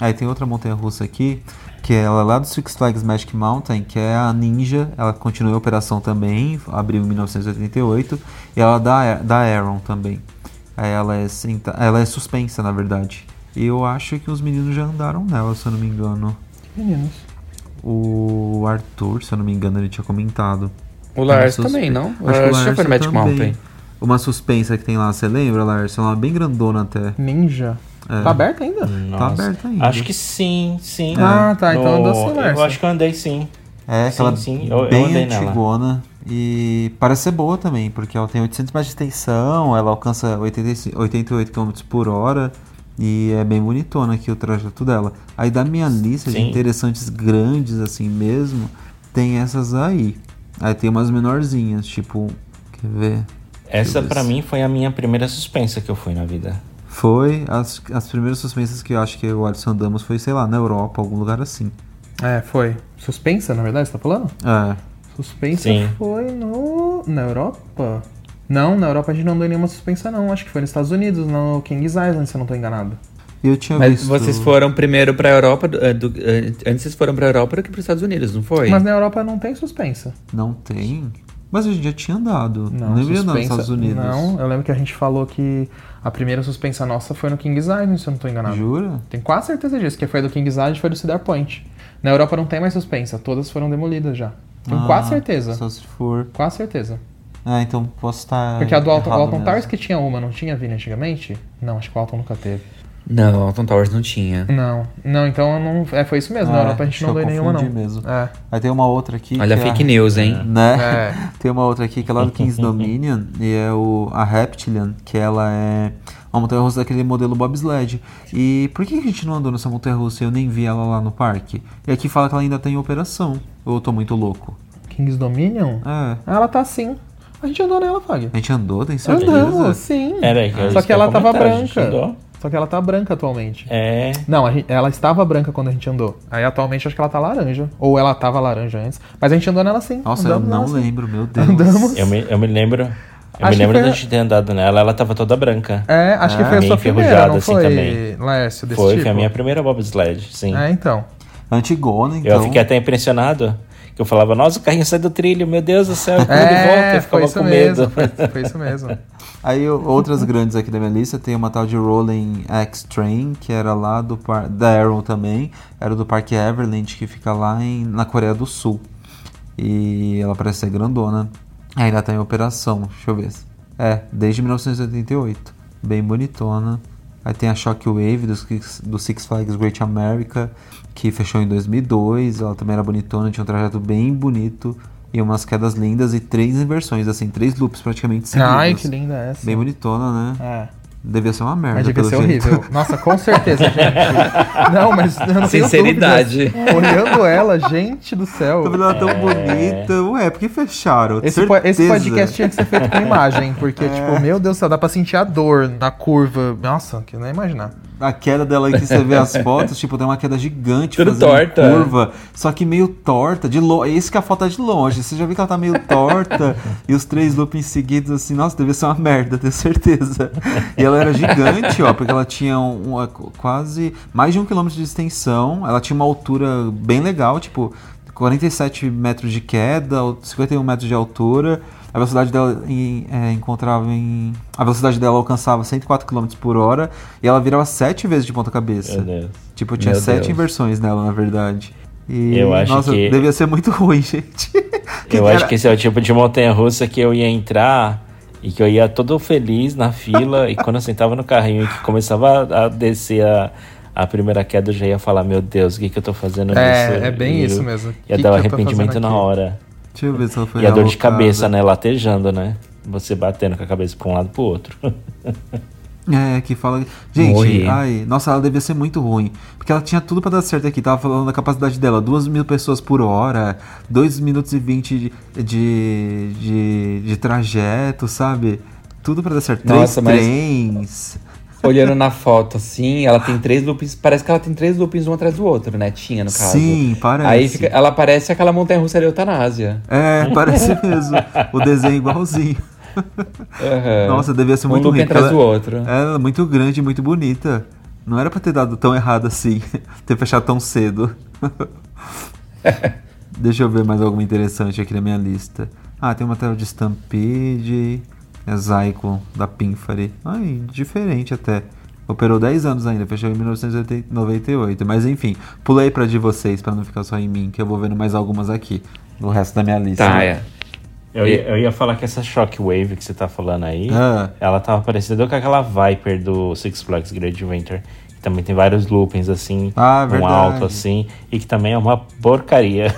Aí tem outra montanha russa aqui, que é ela lá do Six Flags Magic Mountain, que é a Ninja. Ela continua em operação também, abriu em 1988. E ela da, da Aaron também. Aí ela é, senta, ela é suspensa, na verdade. E eu acho que os meninos já andaram nela, se eu não me engano. Meninos. O Arthur, se eu não me engano, ele tinha comentado. O Lars Uma suspe- também, não? Acho O que o Lars já foi Magic também. Mountain. Uma suspensa que tem lá, você lembra, Lars? Ela é bem grandona até. Ninja. É. Tá aberto ainda? Tá aberta ainda. Acho que sim, sim. Ah, tá, então andou sim, Eu acho que eu andei sim. É, Sim, aquela sim, eu- eu bem andei nela. antigona. E parece ser boa também, porque ela tem 800 metros de extensão, ela alcança 85 88 km por hora. E é bem bonitona aqui o trajeto dela. Aí da minha lista de Sim. interessantes grandes assim mesmo, tem essas aí. Aí tem umas menorzinhas, tipo, quer ver? Essa eu se- mim foi a minha primeira suspensa que eu fui na vida. Foi as, as primeiras suspensas que eu acho que o Alisson andamos foi, sei lá, na Europa, algum lugar assim. É, foi. Suspensa, na verdade, você tá falando? É. Suspensa Sim. foi no. Na Europa? Não, na Europa a gente não em nenhuma suspensa, não. Acho que foi nos Estados Unidos, no Kings Island, se eu não tô enganado. E eu tinha Mas visto. vocês foram primeiro pra Europa, do- eh, do- eh, antes vocês foram pra Europa do que pros Estados Unidos, não foi? Mas na Europa não tem suspensa. Não tem? Mas a gente já tinha andado. Não, Não lembro nos Estados Unidos. Não, eu lembro que a gente falou que a primeira suspensa nossa foi no Kings Island, se eu não tô enganado. Jura? Tenho quase certeza disso, que foi do Kings Island e foi do Cedar Point. Na Europa não tem mais suspensa, todas foram demolidas já. Tenho Ah, quase certeza. Só se for. Quase certeza. Ah, então posso estar. Porque a do Alton, Alton. Towers que tinha uma, não tinha vindo antigamente? Não, acho que o Alton nunca teve. Não, Alton Towers não tinha. Não, não, então eu não, é, foi isso mesmo. Ah, Na Europa a gente não deu nenhuma, não. mesmo. É. Aí tem uma outra aqui. Olha, que é fake a- news, hein? Né? É. Tem uma outra aqui que é lá do Kings Dominion e é o, a Reptilian, que ela é uma montanha russa daquele modelo bobsled. E por que a gente não andou nessa montanha russa e eu nem vi ela lá no parque? E aqui fala que ela ainda tá em operação. Ou eu tô muito louco? Kings Dominion? É. Ela tá sim. A gente andou nela, Fag. A gente andou, tem certeza? Andamos, sim. Era eu Só que ela tava comentar, a gente branca. andou. Só que ela tá branca atualmente. É. Não, a gente- ela estava branca quando a gente andou. Aí atualmente acho que ela tá laranja. Ou ela tava laranja antes. Mas a gente andou nela sim. Nossa, eu não lembro, meu Deus. Andamos. Eu me, eu me lembro. Eu Acho me lembro foi- da gente ter andado nela, ela tava toda branca. É, acho que foi a sua primeira, não assim foi, também. Laércio, desse Foi, tipo? foi a minha primeira bobsled, sim. É, então. Antigona, então. Eu fiquei até impressionado. Que eu falava, nossa, o carrinho sai do trilho, meu Deus do céu, como ele volta. É, Eu ficava foi isso com mesmo. medo. Foi, foi isso mesmo. Aí outras grandes aqui da minha lista tem uma tal de Rolling X Train, que era lá do par da Arrow também, era do Parque Everland, que fica lá em, na Coreia do Sul. E ela parece ser grandona. Ainda tá em operação, deixa eu ver. É, desde 1988. Bem bonitona. Aí tem a Shockwave do, do Six Flags Great America, que fechou em 2002. Ela também era bonitona, tinha um trajeto bem bonito. E umas quedas lindas e três inversões, assim, três loops praticamente seguidos. Ai, que linda essa. Bem bonitona, né? É. Devia ser uma merda, Mas devia pelo ser jeito. horrível. Nossa, com certeza, gente. Não, mas eu não tenho Sinceridade. dúvidas. Olhando ela, gente do céu. Tá vendo ela tão bonita. Ué, por que fecharam? Esse, po- esse podcast tinha que ser feito com imagem, porque, É. tipo, meu Deus do céu, dá pra sentir a dor na curva. Nossa, que não ia imaginar. A queda dela aí que você vê as fotos, tipo, tem uma queda gigante Tudo fazendo torta. curva, só que meio torta, de longe. Esse que a foto é de longe. Você já viu que ela tá meio torta e os três loopings seguidos assim, nossa, devia ser uma merda, tenho certeza. E ela era gigante, ó, porque ela tinha um- uma, quase mais de um quilômetro de extensão, ela tinha uma altura bem legal, tipo 47 metros de queda, 51 metros de altura. A velocidade dela em- é, encontrava em. A velocidade dela alcançava 104 km por hora e ela virava sete vezes de ponta cabeça. Tipo, tinha Meu sete Deus. inversões nela, na verdade. E, Eu acho nossa, que- devia ser muito ruim, gente. Eu era- acho que esse é o tipo de montanha-russa que eu ia entrar e que eu ia todo feliz na fila e quando eu sentava no carrinho e que começava a, descer a, a primeira queda, eu já ia falar, meu Deus, o que, que eu tô fazendo É, nisso? é bem E isso eu- mesmo. Ia Que dar um arrependimento na hora. Deixa eu ver se ela foi E a dor de cabeça, né? Latejando, né? Você batendo com a cabeça pra um lado pro outro. É, que fala. Gente, ai, nossa, ela devia ser muito ruim. Porque ela tinha tudo pra dar certo aqui. Tava falando da capacidade dela: 2 mil pessoas por hora, 2 minutos e 20 de, de, de, de trajeto, sabe? Tudo pra dar certo. Nossa, Três mas- trens. Olhando na foto, assim, ela tem três loopings. Parece que ela tem três loopings um atrás do outro, né? Tinha, no caso. Sim, parece. Aí fica- ela parece aquela montanha russa de eutanásia. É, parece mesmo. O desenho é igualzinho. Aham. Nossa, devia ser um muito ruim. atrás porque do ela- outro. Ela é muito grande e muito bonita. Não era pra ter dado tão errado assim. ter fechado tão cedo. Deixa eu ver mais alguma interessante aqui na minha lista. Ah, tem uma tela de Stampede. É Zyklon da Pinfari. Ai, diferente até. Operou 10 anos ainda, fechou em 1998. Mas enfim, pulei pra de vocês pra não ficar só em mim, que eu vou vendo mais algumas aqui. No resto da minha lista. Tá, né? é. Eu ia, eu ia falar que essa Shockwave que você tá falando aí, Ah. ela tava parecida com aquela Viper do Six Flags Great Winter. Que também tem vários loopings assim, Ah, um alto assim, e que também é uma porcaria.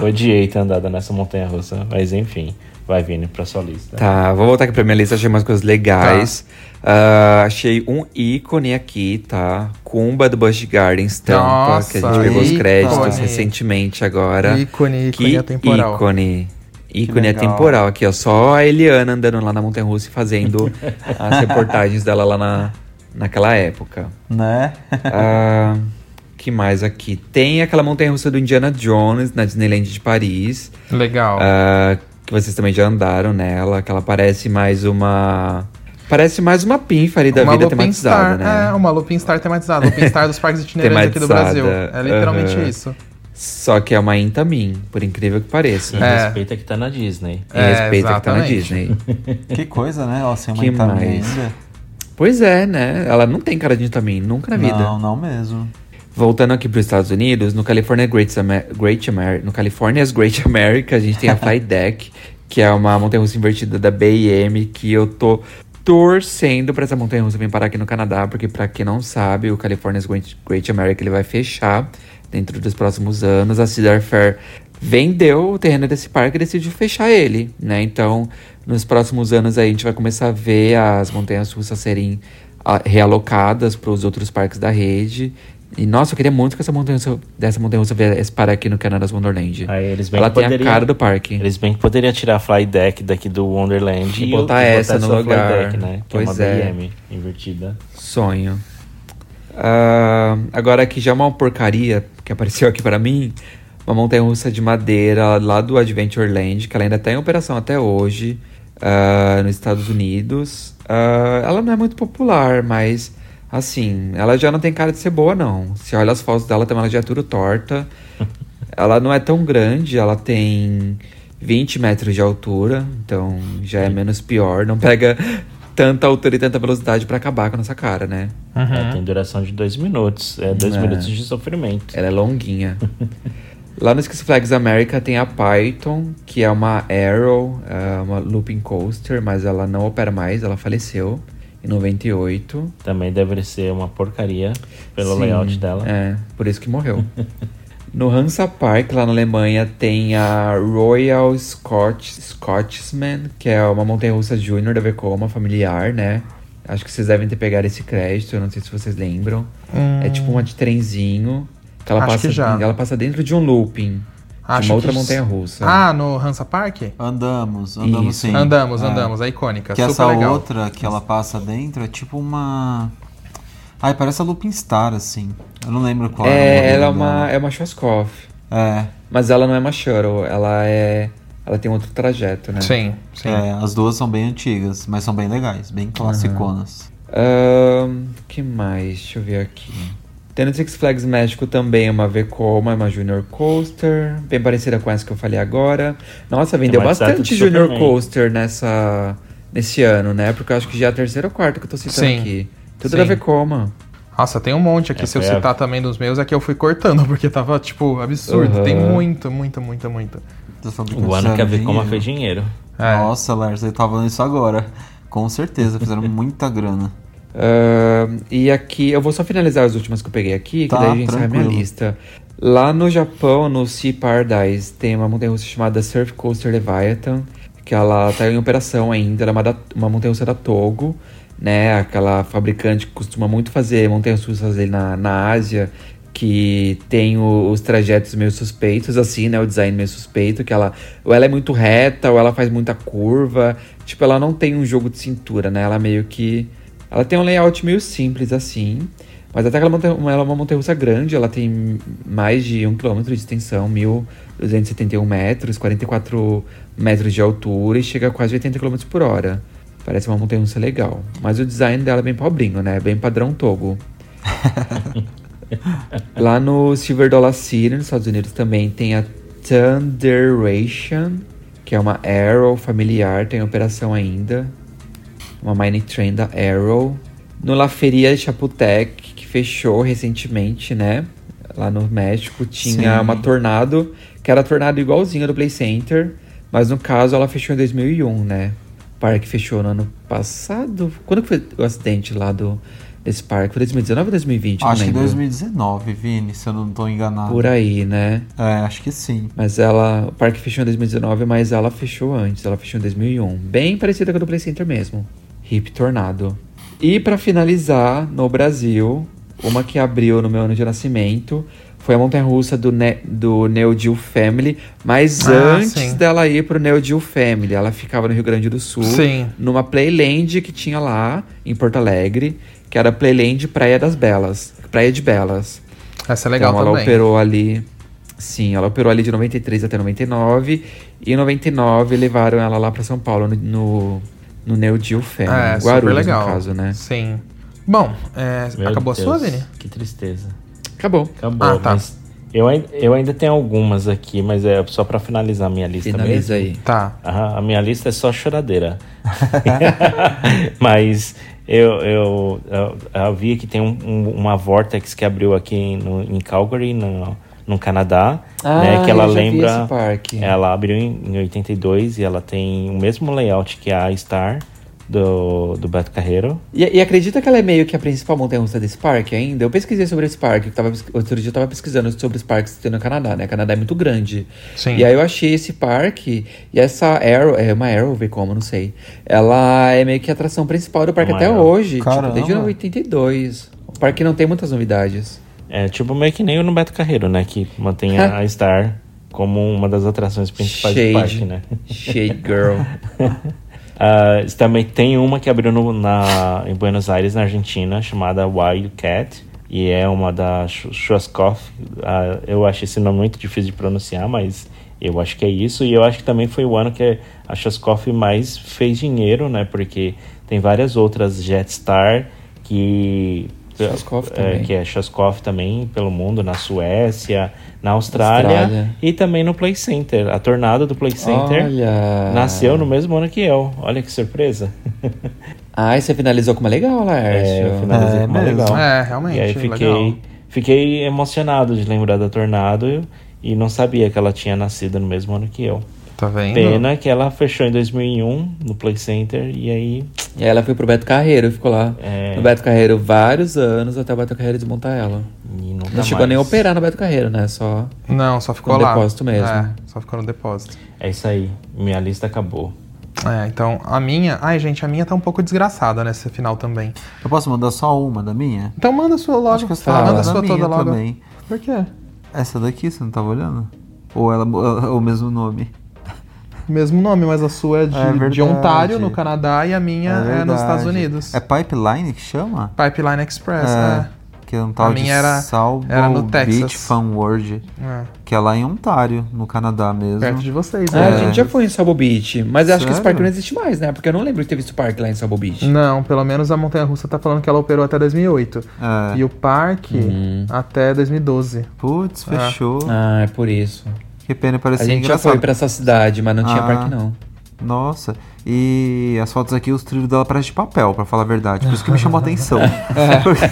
Eu Odiei ter andado nessa montanha russa, mas enfim, vai vindo pra sua lista. Tá, vou voltar aqui pra minha lista, achei umas coisas legais. Ah, achei um ícone aqui, tá? Cumba do Busch Gardens Tampa, Nossa, que a gente pegou os créditos recentemente agora. Ícone, ícone que atemporal. ícone. Ícone atemporal aqui, ó. Só a Eliana andando lá na Montanha Russa e fazendo as reportagens dela lá na, naquela época. Né? Ah, que mais aqui? Tem aquela montanha russa do Indiana Jones na Disneyland de Paris. Legal. ah, que vocês também já andaram nela. Que ela parece mais uma. Parece mais uma pinfari da uma vida Lupin tematizada, Star, né? É, uma Lupin Star tematizada. Lupin Star dos parques itinerantes aqui do Brasil. É literalmente aham. isso. Só que é uma Intamin, por incrível que pareça. E É. respeita que tá na Disney. E É, respeita que tá na exatamente. Disney. Que coisa, né? Ela ser uma Intamin ainda. pois é, né? Ela não tem cara de Intamin, nunca na vida. Não, não mesmo. Voltando aqui para os Estados Unidos, no California Great, Amer Great Amer no California's Great America, a gente tem a Fly Deck, que é uma montanha-russa invertida da BM, que eu tô torcendo para essa montanha-russa vir parar aqui no Canadá, porque para quem não sabe, o California's Great, Great America ele vai fechar dentro dos próximos anos. A Cedar Fair vendeu o terreno desse parque e decidiu fechar ele, né? Então, nos próximos anos aí a gente vai começar a ver as montanhas russas serem ah, realocadas para os outros parques da rede. E nossa, eu queria muito que essa montanha dessa montanha russa viesse parar aqui no Canada's Wonderland. Aí eles bem Ela tem a poderiam- cara do parque. Eles bem que poderiam tirar a Fly Deck daqui do Wonderland E botar essa no essa lugar. Fly Deck, né? Que Pois é é. uma BM invertida. Sonho. Ah, agora aqui já é uma porcaria que apareceu aqui para mim. Uma montanha russa de madeira lá do Adventureland, que ela ainda está em operação até hoje ah, nos Estados Unidos. Ah, ela não é muito popular, mas assim, ela já não tem cara de ser boa, não. Se olha as fotos dela, também ela já é tudo torta. ela não é tão grande, ela tem 20 metros de altura, então já é menos pior. Não pega tanta altura e tanta velocidade para acabar com a nossa cara, né? É, tem duração de dois minutos. É dois É. minutos de sofrimento. Ela é longuinha. Lá no Six Flags America tem a Python, que é uma Arrow, é uma looping coaster, mas ela não opera mais, ela faleceu 98. Também deve ser uma porcaria pelo Sim, layout dela. É, por isso que morreu. no Hansa Park, lá na Alemanha, tem a Royal Scotch, Scotsman, que é uma montanha-russa júnior da Vekoma, familiar, né? Acho que vocês devem ter pegado esse crédito, eu não sei se vocês lembram. Hum. É tipo uma de trenzinho, que ela, Acho passa, que já. ela passa dentro de um looping. Acho uma outra que- montanha-russa. Ah, no Hansa Park? Andamos, andamos Isso. sim. Andamos, É. andamos, a icônica. Que super essa legal. outra que ela passa dentro é tipo uma. Ai, parece a Lupin Star, assim. Eu não lembro qual é, ela é uma, dela. é uma Schwarzkopf. É. Mas ela não é uma shuttle, ela é... Ela tem outro trajeto, né? Sim, sim. É, as duas são bem antigas, mas são bem legais, bem classiconas. Ahn, que mais? Deixa eu ver aqui. Tem no Six Flags México também uma Vekoma, uma Junior Coaster, bem parecida com essa que eu falei agora. Nossa, vendeu de bastante Junior Superman. Coaster nessa, nesse ano, né? Porque eu acho que já é a terceira ou quarta que eu tô citando Sim. aqui. Tudo Sim. da Vekoma. Nossa, tem um monte aqui. É, Se eu a- citar também dos meus, é que eu fui cortando, porque tava, tipo, absurdo. Aham. Tem muito, muito, muito, muito. Das fabricantes O ano que a dinheiro. fez dinheiro. É. Nossa, Lars, eu tava falando isso agora. Com certeza, fizeram muita grana. Ahn, e aqui, eu vou só finalizar as últimas que eu peguei aqui, que Tá, daí a gente encerra a minha lista. Lá no Japão, no Sea Paradise, tem uma montanha-russa chamada Surf Coaster Leviathan, que ela tá em operação ainda, ela é uma, da- uma montanha-russa da Togo, né? Aquela fabricante que costuma muito fazer montanhas russas ali na, na Ásia, que tem o- os trajetos meio suspeitos, assim, né? O design meio suspeito, que ela ou ela é muito reta, ou ela faz muita curva. Tipo, ela não tem um jogo de cintura, né? Ela meio que. Ela tem um layout meio simples, assim. Mas até que ela, ela é uma montanha-russa grande, ela tem mais de 1 km de extensão, 1.271 metros, 44 metros de altura e chega a quase 80 km por hora. Parece uma montanha-russa legal. Mas o design dela é bem pobrinho, né? Bem padrão Togo. Lá no Silver Dollar City, nos Estados Unidos, também tem a Thunderation, que é uma Arrow familiar, tem operação ainda. Uma mining train da Arrow. No La Feria de Chapultec, que fechou recentemente, né? Lá no México, tinha Sim. uma Tornado, que era Tornado igualzinha do Play Center, mas no caso ela fechou em 2001, né? O parque fechou no ano passado. Quando que foi o acidente lá do, desse parque? Foi 2019 ou 2020? Não acho que lembro. 2019, Vini, se eu não tô enganado. Por aí, né? É, acho que sim. Mas ela, o parque fechou em 2019, mas ela fechou antes, ela fechou em 2001. Bem parecida com a do Play Center mesmo. Hip Tornado. E pra finalizar, no Brasil, uma que abriu no meu ano de nascimento foi a montanha russa do, ne do Neo Geo Family, mas Ah, antes sim. dela ir pro Neo Geo Family, ela ficava no Rio Grande do Sul, Sim. numa Playland que tinha lá em Porto Alegre, que era Playland Praia das Belas, Praia de Belas. Essa é legal então ela também. operou ali. Sim, ela operou ali de 93 até 99. E em 99 levaram ela lá pra São Paulo, no, no, no Neo Geo Family. É, Guarulhos, super legal. no caso, né? Sim. Bom, é, acabou Deus, a sua, Vini? Que tristeza. Acabou. Acabou, Ah, tá. mas eu, eu ainda tenho algumas aqui, mas é só pra finalizar a minha lista Finaliza mesmo. aí. Tá. Aham, a minha lista é só choradeira. Mas eu, eu, eu, eu vi que tem um- um- uma Vortex que abriu aqui no, em Calgary, no, no Canadá. Ah, né, que ela lembra. Ela abriu em, em 82 e ela tem o mesmo layout que a Star, do, do Beto Carreiro. E, e acredita que ela é meio que a principal montanha-russa desse parque ainda? Eu pesquisei sobre esse parque, eu tava, outro dia eu tava pesquisando sobre os parques que tem no Canadá, né? O Canadá é muito grande. Sim. E aí eu achei esse parque, e essa Arrow, é uma Arrow, como, não sei. Ela é meio que a atração principal do parque Uma até Arrow. hoje, tipo, Caramba. desde 82. O parque não tem muitas novidades. É tipo meio que nem o no Beto Carreiro, né? Que mantém a Star como uma das atrações principais Shade. do parque, né? Shade Girl. Ah, também tem uma que abriu no- na, em Buenos Aires, na Argentina, chamada Wild Cat. E é uma da Sch- Schwarzkopf. Ah, eu acho esse nome muito difícil de pronunciar, mas eu acho que é isso. E eu acho que também foi o ano que a Schwarzkopf mais fez dinheiro, né? Porque tem várias outras Jetstar que... Schwarzkopf é, também. que é Schwarzkopf também pelo mundo, na Suécia, na Austrália, Austrália. e também no Play Center. A Tornado do Play Center Olha. nasceu no mesmo ano que eu. Olha que surpresa. Ai, você finalizou com uma legal, Laércio. É, eu finalizei É com uma mesmo. legal. É, realmente, E aí legal. fiquei, fiquei emocionado de lembrar da Tornado e não sabia que ela tinha nascido no mesmo ano que eu. Tá vendo? Pena que ela fechou em 2001 no Play Center e aí E aí ela foi pro Beto Carreiro e ficou lá É. no Beto Carreiro vários anos até o Beto Carreiro desmontar ela. e nunca Não chegou nem a mais. operar no Beto Carreiro, né? Só. Não, só ficou No lá. depósito mesmo. É, só ficou no depósito. É isso aí. Minha lista acabou. É, então a minha. Ai, gente, a minha tá um pouco desgraçada nesse final também. Eu posso mandar só uma da minha? Então manda a sua logo. Acho que eu fala. manda a sua toda logo. também. Por quê? Essa daqui, você não tava olhando? Ou ela ou o mesmo nome? Mesmo nome, mas a sua é de, É de Ontário, no Canadá, e a minha é, nos verdade. Estados Unidos. É Pipeline que chama? Pipeline Express, é. Que é um tal A minha de era- Salvo era no Beach Texas. Fun World, É, que é lá em Ontário, no Canadá mesmo. perto de vocês, Ah, né? a gente já foi em Sabo Beach. Mas eu acho que esse parque não existe mais, né? Porque eu não lembro de ter visto parque lá em Sabo Beach. Não, pelo menos a Montanha Russa tá falando que ela operou até 2008. É. E o parque Uhum. até 2012. Putz, fechou. Ah, é por isso. Que pena, A parecia gente já engraçado. foi pra essa cidade, mas não tinha Ah. parque, não. Nossa, e as fotos aqui, os trilhos dela parecem de papel, pra falar a verdade. Por isso que me chamou a atenção. Porque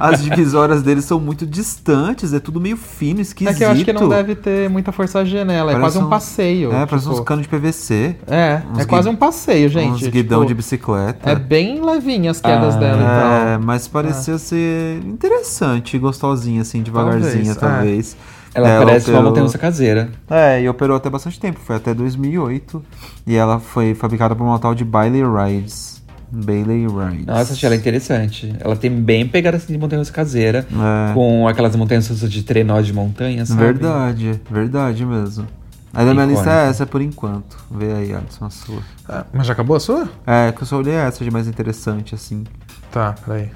as divisórias deles são muito distantes, é tudo meio fino, esquisito. É que eu acho que não deve ter muita força G nela, é Parece quase um uns- passeio. É, parece tipo, uns canos de PVC. É, é quase um passeio, gente. uns guidão tipo, de bicicleta. É bem levinha as quedas Ah, dela e É, mas parecia ser interessante, gostosinha, assim, devagarzinha, Talvez, é. Ela É, parece uma operou- montanha caseira. É, e operou até bastante tempo, foi até 2008. E ela foi fabricada por uma tal de Bailey Rides. Bailey Rides. Nossa, achei ela interessante. Ela tem bem pegada assim de montanha caseira. É. Com aquelas montanhas russas de trenó de montanha, sabe? Verdade, verdade mesmo. Aí da minha lista é essa por enquanto. Vê aí, Alisson, a sua. É, mas já acabou a sua? É, que eu só olhei essa de mais interessante, assim. Tá, peraí.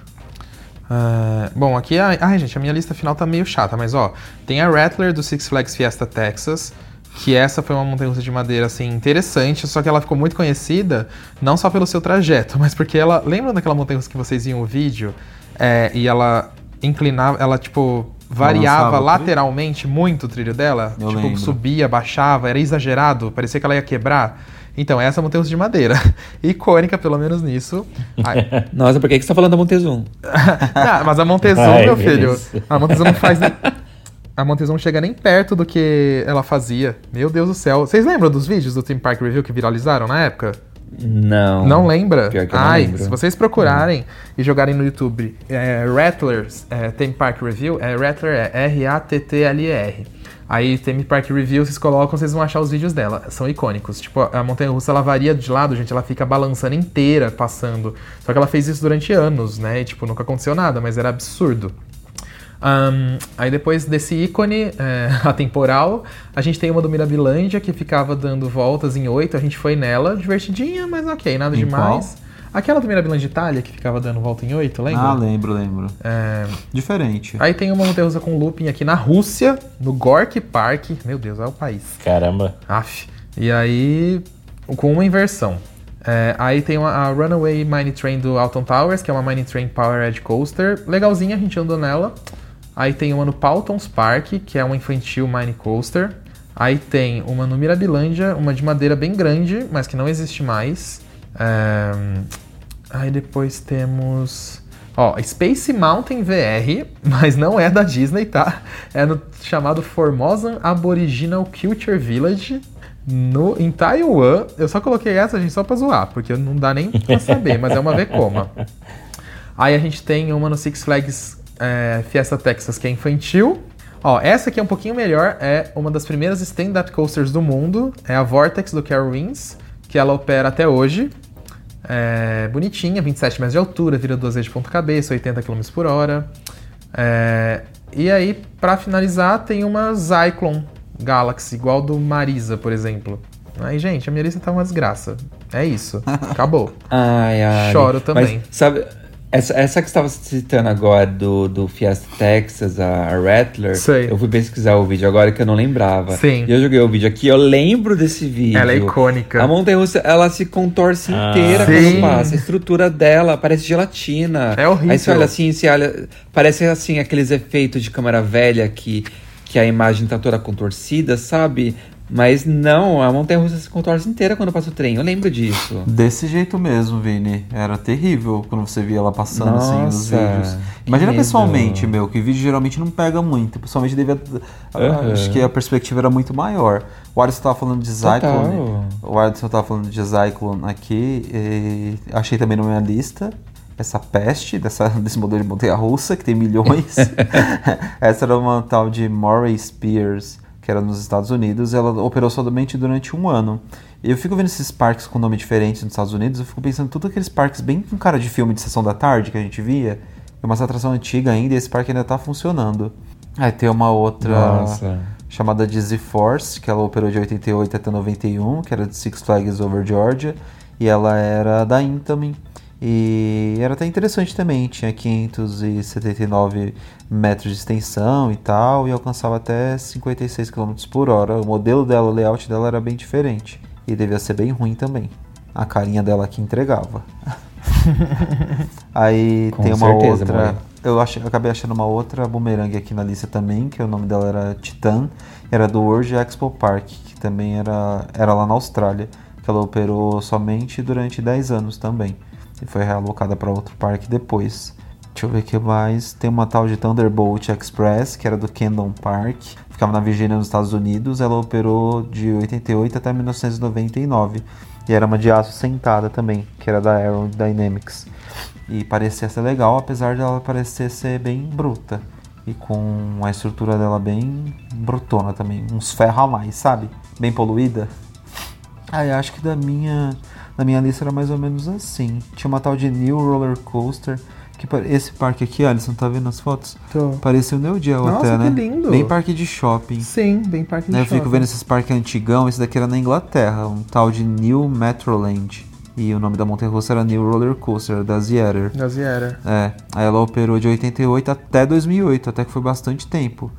É, bom, aqui, a- ai gente, a minha lista final tá meio chata, mas ó, tem a Rattler do Six Flags Fiesta Texas, que essa foi uma montanha de madeira assim interessante, só que ela ficou muito conhecida não só pelo seu trajeto, mas porque ela, lembram daquela montanha que vocês viam o vídeo É, e ela inclinava, ela tipo variava lateralmente muito o trilho dela, Eu tipo lembro. subia, baixava, era exagerado, parecia que ela ia quebrar. Então, essa é a russa de madeira, icônica pelo menos nisso. Ai, Nossa, por que, que você tá falando da Montezum? ah, mas a Montezum, Ai, meu filho, a Montezum não faz nem... A Montezum não chega nem perto do que ela fazia. Meu Deus do céu. Vocês lembram dos vídeos do Team Park Review que viralizaram na época? Não. Não lembra? Pior que eu não Ai, lembro. se vocês procurarem e jogarem no YouTube é, Rattlers é, Theme Park Review, é Rattler é R-A-T-T-L-E-R. Aí Theme Park Review, vocês colocam, vocês vão achar os vídeos dela. São icônicos. Tipo, a montanha russa ela varia de lado, gente, ela fica balançando inteira, passando. Só que ela fez isso durante anos, né? E, tipo, nunca aconteceu nada, mas era absurdo. Ahn, aí depois desse ícone é, atemporal, a gente tem uma do Mirabilândia que ficava dando voltas em oito. A gente foi nela, divertidinha, mas ok, nada Em demais. Aquela do Mirabilândia Itália que ficava dando volta em oito, lembra? Ah, lembro, lembro. É, Diferente. Aí tem uma montanha russa com looping aqui na Rússia, no Gorky Park. Meu Deus, é o país. Caramba. Aff. E aí, com uma inversão. É, aí tem uma, a Runaway Mine Train do Alton Towers, que é uma Mine Train Power Edge Coaster. Legalzinha, a gente andou nela. Aí tem uma no Paultons Park, que é uma infantil Mine Coaster. Aí tem uma no Mirabilândia, uma de madeira bem grande, mas que não existe mais. É, Aí depois temos. Ó, Space Mountain VR, mas não é da Disney, tá? É no chamado Formosan Aboriginal Culture Village. No, em Taiwan, eu só coloquei essa, gente, só pra zoar, porque não dá nem pra saber, mas é uma Vekoma. Aí a gente tem uma no Six Flags é, Fiesta Texas, que é infantil. Ó, essa aqui é um pouquinho melhor, é uma das primeiras stand-up coasters do mundo. É a Vortex do Carol que ela opera até hoje. É bonitinha, 27 metros de altura, vira duas vezes de ponta cabeça, 80 km por hora. É, e aí, pra finalizar, tem uma Zyklon Galaxy, igual do Marisa, por exemplo. Aí, gente, a minha lista tá uma desgraça. É isso. Acabou. Ai, ai. Choro também. Mas, sabe, essa, essa que você estava citando agora do, do Fiesta Texas, a, a Rattler, Sei. eu fui pesquisar o vídeo agora que eu não lembrava. Sim. E eu joguei o vídeo aqui, eu lembro desse vídeo. Ela é icônica. A montanha russa, ela se contorce Ah. inteira Sim. quando passa. A estrutura dela parece gelatina. É horrível. Aí você olha assim, você olha, parece assim aqueles efeitos de câmera velha que, que a imagem tá toda contorcida, sabe? Mas não, a montanha russa se contorce inteira quando passa o trem. Eu lembro disso. Desse jeito mesmo, Vini. Era terrível quando você via ela passando assim nos Nossa, vídeos. Imagina medo. pessoalmente, meu, que vídeo geralmente não pega muito. Pessoalmente devia. Aham. Acho que a perspectiva era muito maior. O Alisson tava falando de Zyklon. Total. O Alisson tava falando de Zyklon aqui. achei também na minha lista. Essa peste dessa, desse modelo de montanha russa, que tem milhões. Essa era uma tal de Moray Spears, que era nos Estados Unidos. Ela operou somente durante um ano. E eu fico vendo esses parques com nome diferentes nos Estados Unidos, eu fico pensando em todos aqueles parques bem com cara de filme de sessão da tarde que a gente via. É uma atração antiga ainda e esse parque ainda tá funcionando. Aí tem uma outra Nossa. chamada de Z-Force, que ela operou de 88 até 91, que era de Six Flags Over Georgia, e ela era da Intamin. E era até interessante também, tinha 579 metros de extensão e tal, e alcançava até 56 km por hora. O modelo dela, o layout dela era bem diferente, e devia ser bem ruim também. A carinha dela que entregava. Aí Com tem uma certeza, outra. Moira. Eu, eu acabei achando uma outra bumerangue aqui na lista também, que o nome dela era Titan, era do World Expo Park, que também era, era lá na Austrália, que ela operou somente durante 10 anos também. E foi realocada para outro parque depois. Deixa eu ver o que mais. Tem uma tal de Thunderbolt Express, que era do Camden Park, ficava na Virgínia, nos Estados Unidos. Ela operou de 88 até 1999. E era uma de aço sentada também, que era da Aerodynamics. E parecia ser legal, apesar dela parecer ser bem bruta. E com a estrutura dela bem brutona também. Uns ferros a mais, sabe? Bem poluída. Ah, eu acho que da minha, da minha lista era mais ou menos assim. Tinha uma tal de New Roller Coaster. Que esse parque aqui, Alisson, tá vendo as fotos? Tô. Parecia o Neo Geo Nossa, até, né? que lindo. Bem parque de shopping. Sim, bem parque de Né, eu fico shopping. vendo esses parques antigão, esse daqui era na Inglaterra, um tal de New Metroland. E o nome da montanha russa era New Roller Coaster, da Zierer. Da Ziera. É, aí ela operou de 88 até 2008, até que foi bastante tempo.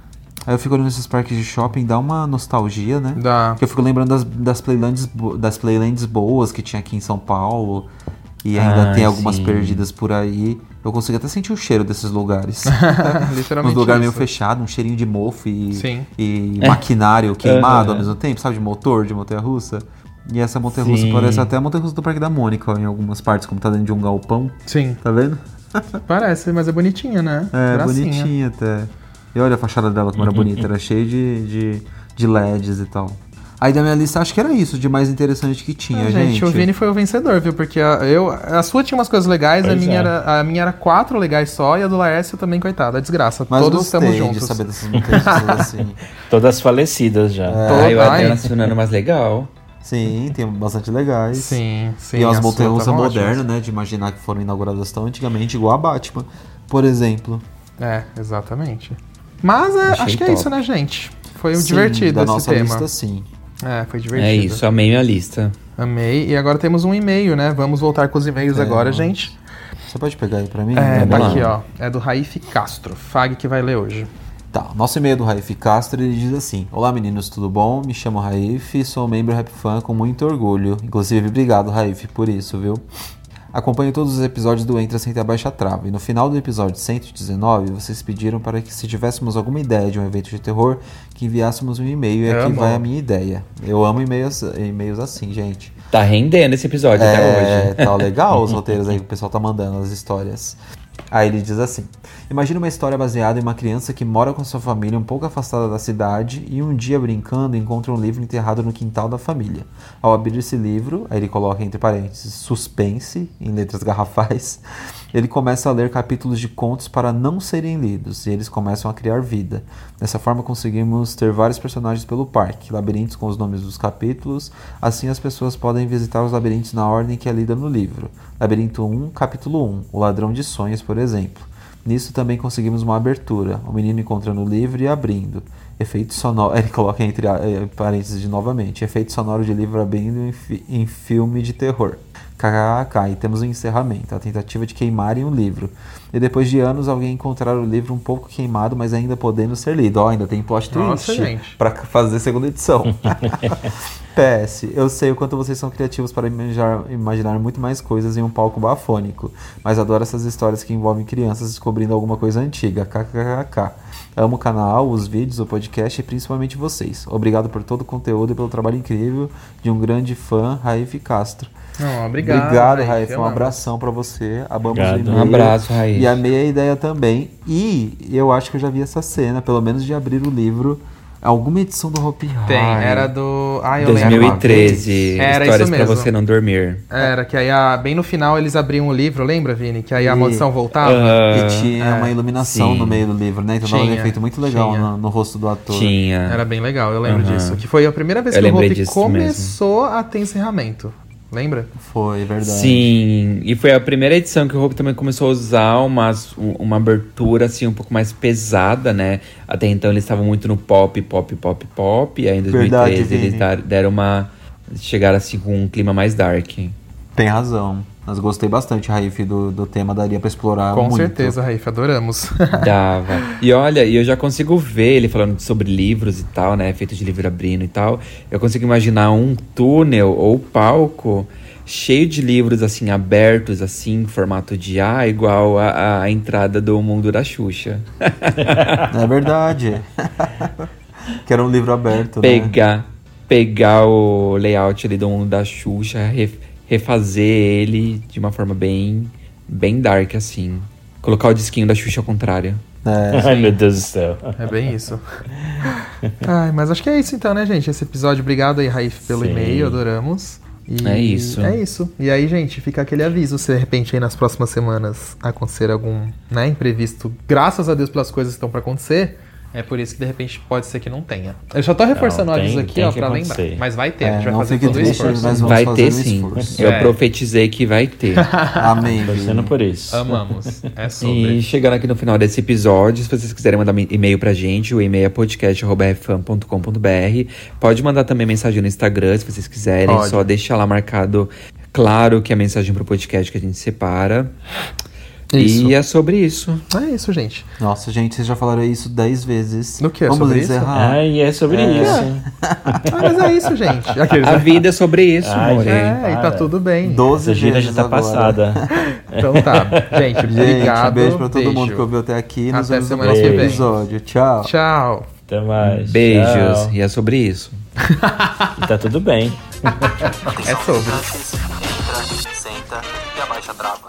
Aí eu fico olhando esses parques de shopping, dá uma nostalgia, né? Dá. Porque eu fico lembrando das, das, playlands, das playlands boas que tinha aqui em São Paulo. E ainda Ah, tem algumas sim. perdidas por aí. Eu consigo até sentir o cheiro desses lugares. Literalmente lugares meio isso. fechados, um cheirinho de mofo e, Sim. e maquinário queimado ao mesmo tempo, sabe? De motor, de montanha russa. E essa montanha russa Sim. parece até a montanha russa do Parque da Mônica, em algumas partes, como tá dentro de um galpão. Sim, Tá vendo? parece, mas é bonitinha, né? É, Gracinha. bonitinha até. E olha a fachada dela como era bonita, era cheia de, de, de LEDs e tal. Aí da minha lista acho que era isso de mais interessante que tinha, Ah, gente. gente, o Vini foi o vencedor, viu? Porque a, eu, a sua tinha umas coisas legais, a minha, é. era, a minha era quatro legais só, e a do Laércio também, coitada, desgraça. Mas Todos estamos de juntos. saber dessas assim. Todas falecidas já. Ah, eu Ai. até nacionando mais legal. Sim, tem bastante legais. Sim, sim. e umas as montanhas russas modernas, né? De imaginar que foram inauguradas tão antigamente, igual a Batman, por exemplo. É, exatamente. Mas é, acho que é top. isso, né, gente? Foi Sim, divertido da esse nossa tema. lista, sim. É, foi divertido. É isso, amei minha lista. Amei. E agora temos um e-mail, né? Vamos voltar com os e-mails É, agora, gente. Você pode pegar aí pra mim? É, tá aqui, ó. É do Raif Castro. Fag que vai ler hoje. Tá, nosso e-mail do Raif Castro ele diz assim: Olá meninos, tudo bom? Me chamo Raif e sou membro Rap Fan com muito orgulho. Inclusive, obrigado, Raif, por isso, viu? Acompanho todos os episódios do Entra Sem Ter Baixa Trava. E no final do episódio 119, vocês pediram para que, se tivéssemos alguma ideia de um evento de terror, que enviássemos um e-mail. E aqui Amo. vai a minha ideia. Eu amo e-mails, e-mails assim, gente. Tá rendendo esse episódio até hoje. É, tá legal os roteiros aí que o pessoal tá mandando, as histórias. Aí ele diz assim: Imagina uma história baseada em uma criança que mora com sua família um pouco afastada da cidade e um dia brincando encontra um livro enterrado no quintal da família. Ao abrir esse livro, aí ele coloca entre parênteses suspense em letras garrafais, ele começa a ler capítulos de contos para não serem lidos e eles começam a criar vida. Dessa forma conseguimos ter vários personagens pelo parque, labirintos com os nomes dos capítulos, assim as pessoas podem visitar os labirintos na ordem que é lida no livro. Labirinto 1, capítulo 1, O Ladrão de Sonhos, por exemplo. Nisso também conseguimos uma abertura, o menino encontrando o livro e abrindo. Efeito sonoro, ele coloca entre eh, parênteses novamente, efeito sonoro de livro abrindo em, fi, em filme de terror. KKK, e temos o um encerramento, a tentativa de queimarem o livro. E depois de anos, alguém encontrar o livro um pouco queimado, mas ainda podendo ser lido. Ó, ainda tem plot twist para fazer segunda edição. PS, eu sei o quanto vocês são criativos para imaginar, imaginar muito mais coisas em um palco bafônico, mas adoro essas histórias que envolvem crianças descobrindo alguma coisa antiga. KKK. Amo o canal, os vídeos, o podcast e principalmente vocês. Obrigado por todo o conteúdo e pelo trabalho incrível de um grande fã, Raif Castro. Não, obrigado, Obrigado, Raif. Um abração pra você. Amamos Obrigado. o. Um abraço, Raif. E amei a ideia também. E eu acho que eu já vi essa cena, pelo menos de abrir o livro. Alguma edição do Hopi Hari. Tem, era do. Ah, eu lembro. 2013, Era Histórias isso pra mesmo. você não dormir. Era, que aí a- bem no final eles abriam o livro, lembra, Vini? Que aí a E- maldição voltava. Aham. E tinha É, uma iluminação sim. no meio do livro, né? Então dava um Tinha, efeito muito legal tinha. no, no rosto do ator. Tinha. Era bem legal, eu lembro disso. Que foi a primeira vez Eu que o disso começou a ter encerramento. Lembra? Foi, verdade. Sim, e foi a primeira edição que o Hope também começou a usar umas, uma abertura assim um pouco mais pesada, né? Até então eles estavam muito no pop, pop, pop, pop. E aí em Verdade, 2013 eles Vini. dar- deram uma. Chegaram assim com um clima mais dark. Tem razão. Mas gostei bastante, Raif, do, do tema. Daria pra explorar Com muito. certeza, Raif, adoramos. Dava. E olha, e eu já consigo ver ele falando sobre livros e tal, né? Feito de livro abrindo e tal. Eu consigo imaginar um túnel ou palco cheio de livros assim abertos assim, em formato de A, igual a, a entrada do mundo da Xuxa. É verdade. que era um livro aberto, né? Pegar, pegar o layout ali do mundo da Xuxa, re- refazer ele de uma forma bem, bem dark assim. Colocar o disquinho da Xuxa ao contrário. É. Ai, meu Deus do céu. É bem isso. Ai, mas acho que é isso então, né, gente? Esse episódio. Obrigado aí, Raif, pelo Sim. e-mail, adoramos. E É isso. É isso. E aí, gente, fica aquele aviso se de repente aí nas próximas semanas acontecer algum né, imprevisto. Graças a Deus pelas coisas que estão pra acontecer. É por isso que de repente pode ser que não tenha. Eu já tô reforçando Não, tem- aqui, tem ó, pra acontecer. lembrar. Mas vai ter, a É, gente vai não fazer todo o triste, esforço. mas vamos Vai fazer ter um sim. esforço. Eu É. profetizei que vai ter. Amém. Torcendo por isso. Amamos. É E sobre. chegando aqui no final desse episódio, se vocês quiserem mandar e-mail pra gente, o e-mail é podcast.rfam.com.br. Pode mandar também mensagem no Instagram, se vocês quiserem. Pode. Só deixa lá marcado, claro, que é a mensagem pro podcast que a gente separa. Isso. E é sobre isso. É isso, gente. Nossa, gente, vocês já falaram isso dez vezes. No quê? Vamos Sobre isso? encerrar. Ai, é sobre isso. Ah, mas é isso, gente. Aqueles, A vida é sobre isso, Ai, amor. É, e tá tudo bem. Doze Essa gira vezes já tá agora. passada. Então tá. Gente, Gente, obrigado. beijo pra todo beijo. mundo que ouviu até aqui. Nos Até vemos no semana próximo que vem. episódio. Tchau. Tchau. Até mais. Beijos. Tchau. E é sobre isso. E tá tudo bem. É sobre. Senta e abaixa a trava.